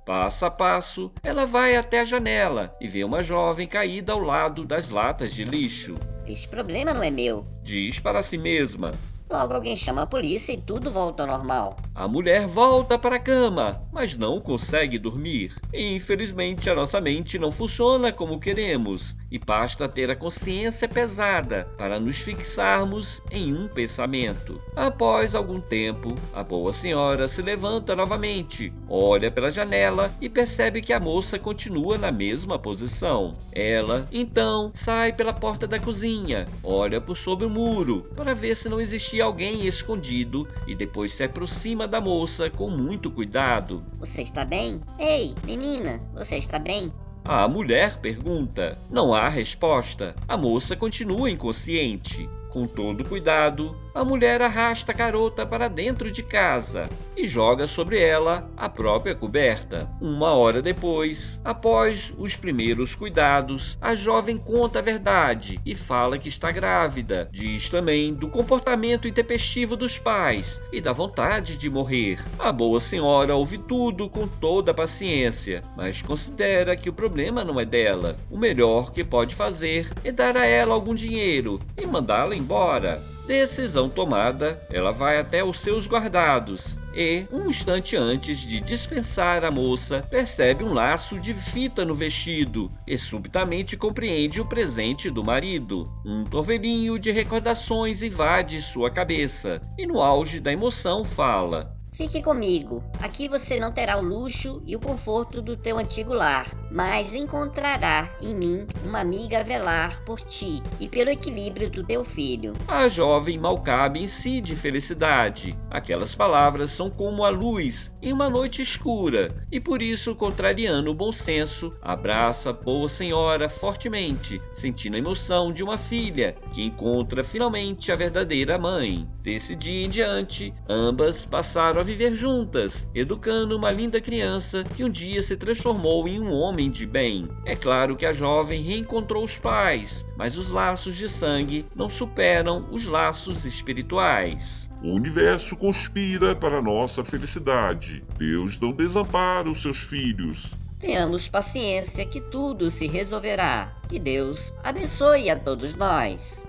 [SPEAKER 4] Passo a passo, ela vai até a janela e vê uma jovem caída ao lado das latas de lixo.
[SPEAKER 1] Esse problema não é meu.
[SPEAKER 4] Diz para si mesma.
[SPEAKER 1] Logo alguém chama a polícia e tudo volta ao normal.
[SPEAKER 4] A mulher volta para a cama, mas não consegue dormir. Infelizmente, a nossa mente não funciona como queremos e basta ter a consciência pesada para nos fixarmos em um pensamento. Após algum tempo, a boa senhora se levanta novamente, olha pela janela e percebe que a moça continua na mesma posição. Ela, então, sai pela porta da cozinha, olha por sobre o muro para ver se não existia alguém escondido e depois se aproxima da moça com muito cuidado.
[SPEAKER 1] Você está bem? Ei, menina, você está bem?
[SPEAKER 4] A mulher pergunta. Não há resposta. A moça continua inconsciente. Com todo cuidado, a mulher arrasta a garota para dentro de casa e joga sobre ela a própria coberta. Uma hora depois, após os primeiros cuidados, a jovem conta a verdade e fala que está grávida. Diz também do comportamento intempestivo dos pais e da vontade de morrer. A boa senhora ouve tudo com toda a paciência, mas considera que o problema não é dela. O melhor que pode fazer é dar a ela algum dinheiro e mandá-la embora. Decisão tomada, ela vai até os seus guardados e, um instante antes de dispensar a moça, percebe um laço de fita no vestido e subitamente compreende o presente do marido. Um torvelinho de recordações invade sua cabeça e, no auge da emoção, fala:
[SPEAKER 1] Fique comigo. Aqui você não terá o luxo e o conforto do teu antigo lar, mas encontrará em mim uma amiga a velar por ti e pelo equilíbrio do teu filho.
[SPEAKER 4] A jovem mal cabe em si de felicidade. Aquelas palavras são como a luz em uma noite escura, e por isso, contrariando o bom senso, abraça a boa senhora fortemente, sentindo a emoção de uma filha que encontra finalmente a verdadeira mãe. Desse dia em diante, ambas passaram a viver juntas, educando uma linda criança que um dia se transformou em um homem de bem. É claro que a jovem reencontrou os pais, mas os laços de sangue não superam os laços espirituais.
[SPEAKER 2] O universo conspira para nossa felicidade. Deus não desampara os seus filhos.
[SPEAKER 1] Tenhamos paciência que tudo se resolverá. Que Deus abençoe a todos nós.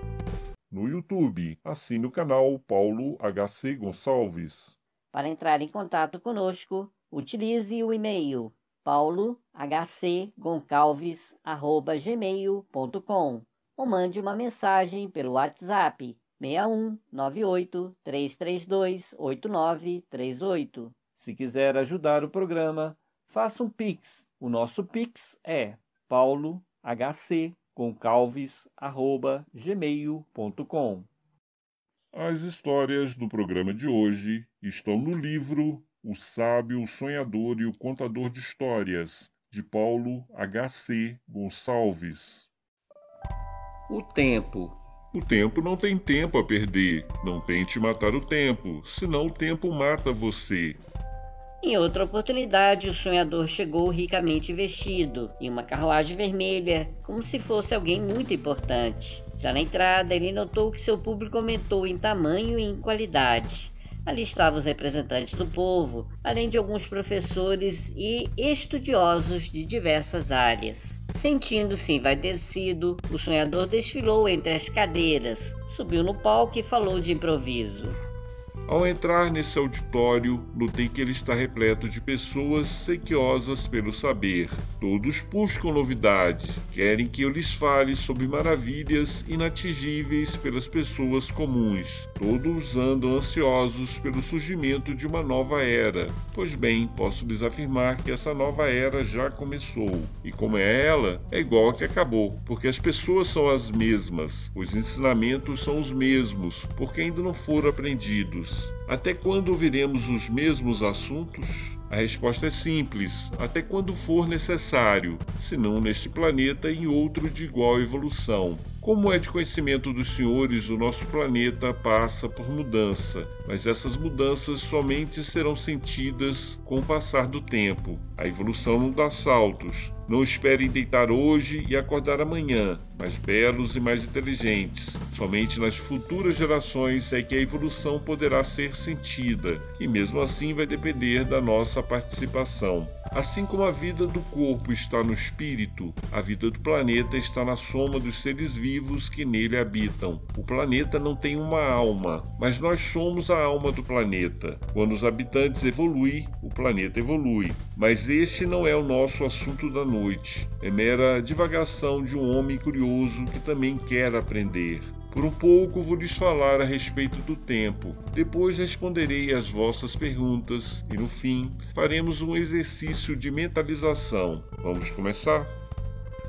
[SPEAKER 2] No YouTube, assine o canal Paulo HC Gonçalves.
[SPEAKER 1] Para entrar em contato conosco, utilize o e-mail paulohcgoncalves@gmail.com ou mande uma mensagem pelo WhatsApp 61 98 332 8938.
[SPEAKER 4] Se quiser ajudar o programa, faça um Pix. O nosso Pix é paulohcgoncalves@gmail.com.
[SPEAKER 2] As histórias do programa de hoje estão no livro O Sábio, o Sonhador e o Contador de Histórias, de Paulo H.C. Gonçalves.
[SPEAKER 4] O tempo.
[SPEAKER 2] O tempo não tem tempo a perder. Não tente matar o tempo, senão o tempo mata você.
[SPEAKER 1] Em outra oportunidade, o sonhador chegou ricamente vestido, em uma carruagem vermelha, como se fosse alguém muito importante. Já na entrada, ele notou que seu público aumentou em tamanho e em qualidade. Ali estavam os representantes do povo, além de alguns professores e estudiosos de diversas áreas. Sentindo-se envaidecido, o sonhador desfilou entre as cadeiras, subiu no palco e falou de improviso.
[SPEAKER 2] Ao entrar nesse auditório, notei que ele está repleto de pessoas sequiosas pelo saber. Todos buscam novidade, querem que eu lhes fale sobre maravilhas inatingíveis pelas pessoas comuns. Todos andam ansiosos pelo surgimento de uma nova era. Pois bem, posso lhes afirmar que essa nova era já começou. E como é ela, é igual que acabou, porque as pessoas são as mesmas, os ensinamentos são os mesmos, porque ainda não foram aprendidos. Até quando ouviremos os mesmos assuntos? A resposta é simples: até quando for necessário, se não neste planeta em outro de igual evolução. Como é de conhecimento dos senhores, o nosso planeta passa por mudança, mas essas mudanças somente serão sentidas com o passar do tempo. A evolução não dá saltos. Não esperem deitar hoje e acordar amanhã, mais belos e mais inteligentes. Somente nas futuras gerações é que a evolução poderá ser sentida, e mesmo assim vai depender da nossa participação. Assim como a vida do corpo está no espírito, a vida do planeta está na soma dos seres vivos que nele habitam. O planeta não tem uma alma, mas nós somos a alma do planeta. Quando os habitantes evoluem, o planeta evolui. Mas este não é o nosso assunto da noite. É mera divagação de um homem curioso que também quer aprender. Por um pouco vou lhes falar a respeito do tempo, depois responderei às vossas perguntas e no fim faremos um exercício de mentalização. Vamos começar?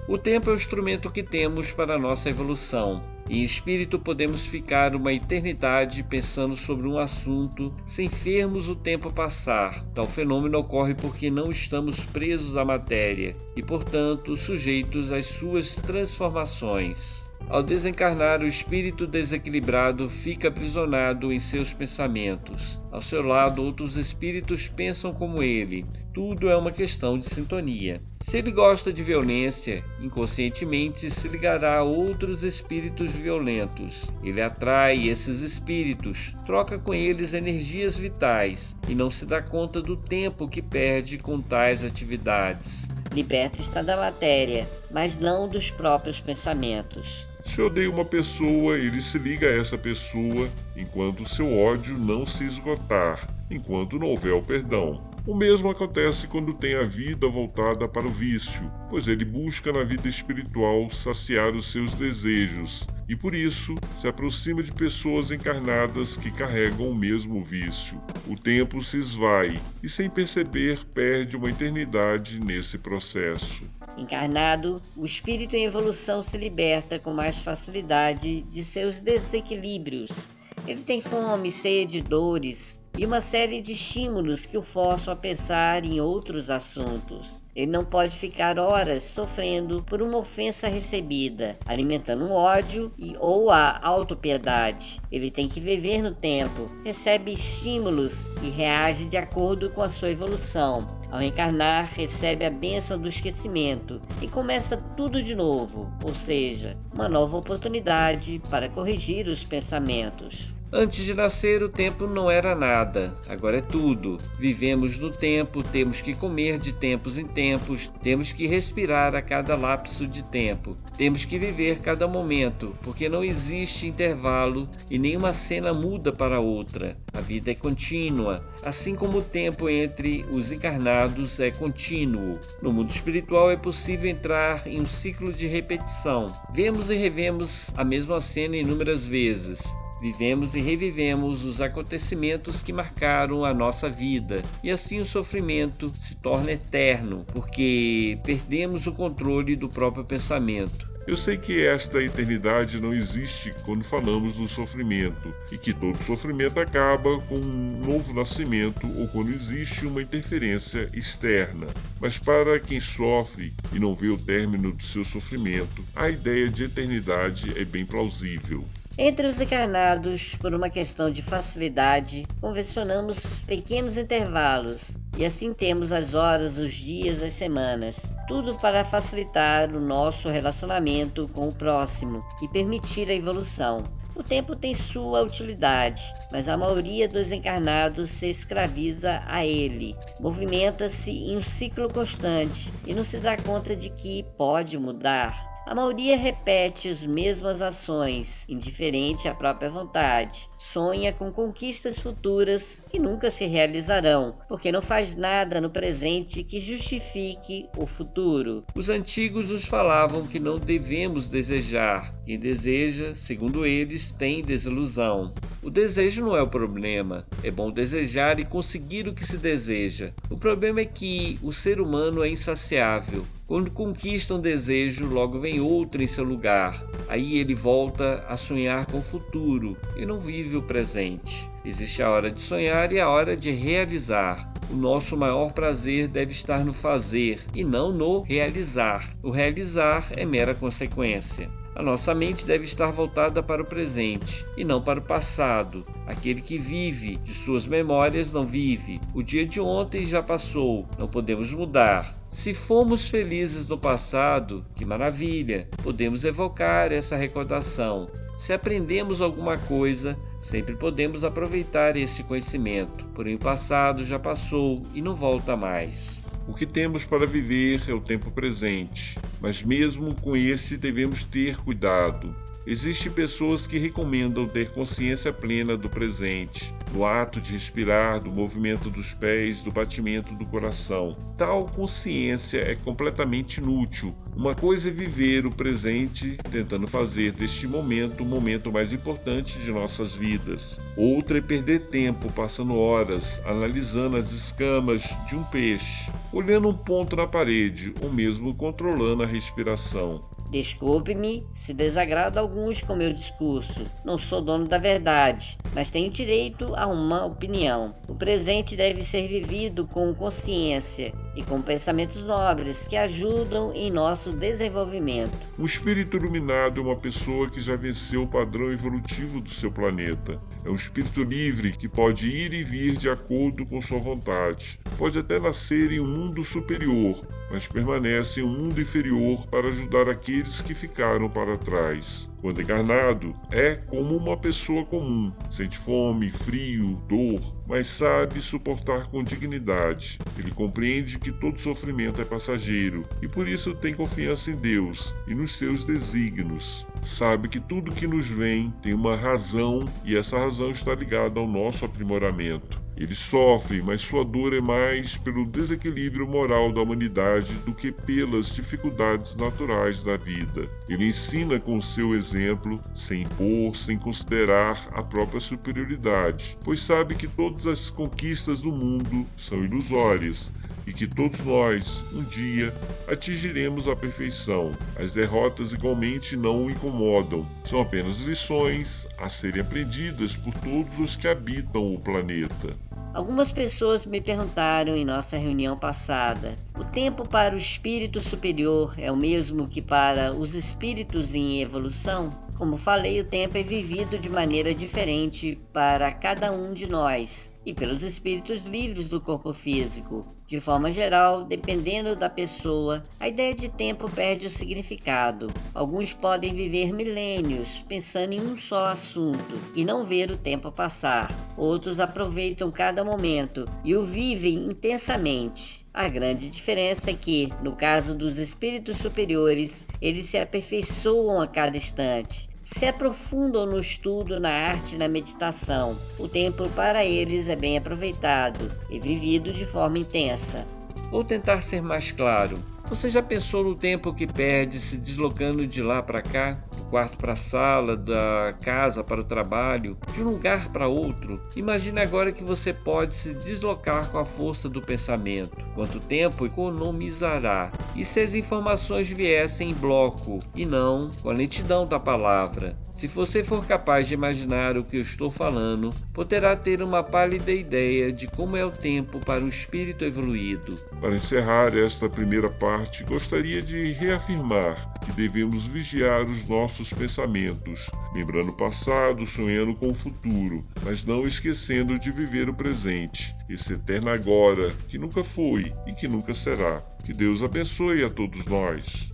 [SPEAKER 4] O tempo é o instrumento que temos para a nossa evolução. Em espírito, podemos ficar uma eternidade pensando sobre um assunto sem vermos o tempo passar. Tal fenômeno ocorre porque não estamos presos à matéria e, portanto, sujeitos às suas transformações. Ao desencarnar, o espírito desequilibrado fica aprisionado em seus pensamentos. Ao seu lado, outros espíritos pensam como ele. Tudo é uma questão de sintonia. Se ele gosta de violência, inconscientemente se ligará a outros espíritos violentos. Ele atrai esses espíritos, troca com eles energias vitais e não se dá conta do tempo que perde com tais atividades.
[SPEAKER 1] Liberta está da matéria, mas não dos próprios pensamentos.
[SPEAKER 2] Se odeia uma pessoa, ele se liga a essa pessoa enquanto seu ódio não se esgotar, enquanto não houver o perdão. O mesmo acontece quando tem a vida voltada para o vício, pois ele busca na vida espiritual saciar os seus desejos e por isso se aproxima de pessoas encarnadas que carregam o mesmo vício. O tempo se esvai e, sem perceber, perde uma eternidade nesse processo.
[SPEAKER 1] Encarnado, o espírito em evolução se liberta com mais facilidade de seus desequilíbrios. Ele tem fome, sede, dores, e uma série de estímulos que o forçam a pensar em outros assuntos. Ele não pode ficar horas sofrendo por uma ofensa recebida, alimentando um ódio e ou a autopiedade. Ele tem que viver no tempo, recebe estímulos e reage de acordo com a sua evolução. Ao reencarnar, recebe a bênção do esquecimento e começa tudo de novo, ou seja, uma nova oportunidade para corrigir os pensamentos.
[SPEAKER 4] Antes de nascer, o tempo não era nada, agora é tudo. Vivemos no tempo, temos que comer de tempos em tempos, temos que respirar a cada lapso de tempo, temos que viver cada momento, porque não existe intervalo e nenhuma cena muda para outra. A vida é contínua, assim como o tempo entre os encarnados é contínuo. No mundo espiritual é possível entrar em um ciclo de repetição. Vemos e revemos a mesma cena inúmeras vezes Vivemos e revivemos os acontecimentos que marcaram a nossa vida, e assim o sofrimento se torna eterno, porque perdemos o controle do próprio pensamento.
[SPEAKER 2] Eu sei que esta eternidade não existe quando falamos do sofrimento e que todo sofrimento acaba com um novo nascimento ou quando existe uma interferência externa. Mas para quem sofre e não vê o término do seu sofrimento, a ideia de eternidade é bem plausível.
[SPEAKER 1] Entre os encarnados, por uma questão de facilidade, convencionamos pequenos intervalos e assim temos as horas, os dias, as semanas, tudo para facilitar o nosso relacionamento com o próximo e permitir a evolução. O tempo tem sua utilidade, mas a maioria dos encarnados se escraviza a ele, movimenta-se em um ciclo constante e não se dá conta de que pode mudar. A maioria repete as mesmas ações, indiferente à própria vontade. Sonha com conquistas futuras que nunca se realizarão, porque não faz nada no presente que justifique o futuro.
[SPEAKER 4] Os antigos nos falavam que não devemos desejar. Quem deseja, segundo eles, tem desilusão. O desejo não é o problema. É bom desejar e conseguir o que se deseja. O problema é que o ser humano é insaciável. Quando conquista um desejo, logo vem outro em seu lugar. Aí ele volta a sonhar com o futuro e não vive o presente. Existe a hora de sonhar e a hora de realizar. O nosso maior prazer deve estar no fazer e não no realizar. O realizar é mera consequência. A nossa mente deve estar voltada para o presente e não para o passado. Aquele que vive de suas memórias não vive. O dia de ontem já passou, não podemos mudar. Se fomos felizes no passado, que maravilha! Podemos evocar essa recordação. Se aprendemos alguma coisa, sempre podemos aproveitar esse conhecimento. Porém, o passado já passou e não volta mais.
[SPEAKER 2] O que temos para viver é o tempo presente, mas mesmo com esse devemos ter cuidado. Existem pessoas que recomendam ter consciência plena do presente, do ato de respirar, do movimento dos pés, do batimento do coração. Tal consciência é completamente inútil. Uma coisa é viver o presente, tentando fazer deste momento o momento mais importante de nossas vidas. Outra é perder tempo passando horas analisando as escamas de um peixe, olhando um ponto na parede ou mesmo controlando a respiração.
[SPEAKER 1] Desculpe-me se desagrada alguns com meu discurso. Não sou dono da verdade, mas tenho direito a uma opinião. O presente deve ser vivido com consciência e com pensamentos nobres que ajudam em nosso desenvolvimento.
[SPEAKER 2] Um espírito iluminado é uma pessoa que já venceu o padrão evolutivo do seu planeta. É um espírito livre que pode ir e vir de acordo com sua vontade. Pode até nascer em um mundo superior, mas permanece em um mundo inferior para ajudar aqueles que ficaram para trás. Quando encarnado, é como uma pessoa comum, sente fome, frio, dor, mas sabe suportar com dignidade. Ele compreende que todo sofrimento é passageiro e por isso tem confiança em Deus e nos seus desígnios. Sabe que tudo que nos vem tem uma razão e essa razão está ligada ao nosso aprimoramento. Ele sofre, mas sua dor é mais pelo desequilíbrio moral da humanidade do que pelas dificuldades naturais da vida. Ele ensina com seu exemplo, sem impor, sem considerar a própria superioridade, pois sabe que todas as conquistas do mundo são ilusórias e que todos nós, um dia, atingiremos a perfeição. As derrotas igualmente não o incomodam, são apenas lições a serem aprendidas por todos os que habitam o planeta.
[SPEAKER 1] Algumas pessoas me perguntaram em nossa reunião passada: o tempo para o espírito superior é o mesmo que para os espíritos em evolução? Como falei, o tempo é vivido de maneira diferente para cada um de nós e pelos espíritos livres do corpo físico. De forma geral, dependendo da pessoa, a ideia de tempo perde o significado. Alguns podem viver milênios pensando em um só assunto e não ver o tempo passar. Outros aproveitam cada momento e o vivem intensamente. A grande diferença é que, no caso dos espíritos superiores, eles se aperfeiçoam a cada instante se aprofundam no estudo, na arte e na meditação. O tempo para eles é bem aproveitado e vivido de forma intensa.
[SPEAKER 4] Vou tentar ser mais claro. Você já pensou no tempo que perde se deslocando de lá para cá? quarto para a sala, da casa para o trabalho, de um lugar para outro. Imagine agora que você pode se deslocar com a força do pensamento. Quanto tempo economizará? E se as informações viessem em bloco e não com a lentidão da palavra? Se você for capaz de imaginar o que eu estou falando, poderá ter uma pálida ideia de como é o tempo para o espírito evoluído.
[SPEAKER 2] Para encerrar esta primeira parte, gostaria de reafirmar que devemos vigiar os nossos pensamentos, lembrando o passado, sonhando com o futuro, mas não esquecendo de viver o presente, esse eterno agora, que nunca foi e que nunca será. Que Deus abençoe a todos nós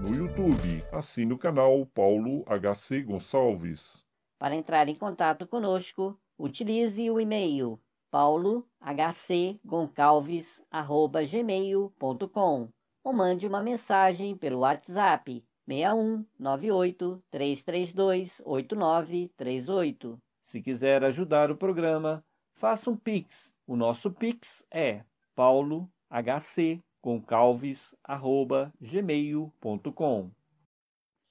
[SPEAKER 2] no YouTube. Assine o canal Paulo HC Gonçalves.
[SPEAKER 1] Para entrar em contato conosco, utilize o e-mail paulohcgoncalves@gmail.com ou mande uma mensagem pelo WhatsApp 61 98 332 8938.
[SPEAKER 4] Se quiser ajudar o programa, faça um Pix. O nosso Pix é paulohc concalves@gmail.com.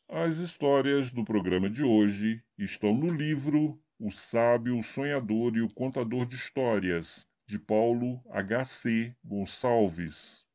[SPEAKER 2] As histórias do programa de hoje estão no livro O Sábio, o Sonhador e o Contador de Histórias, de Paulo H.C. Gonçalves.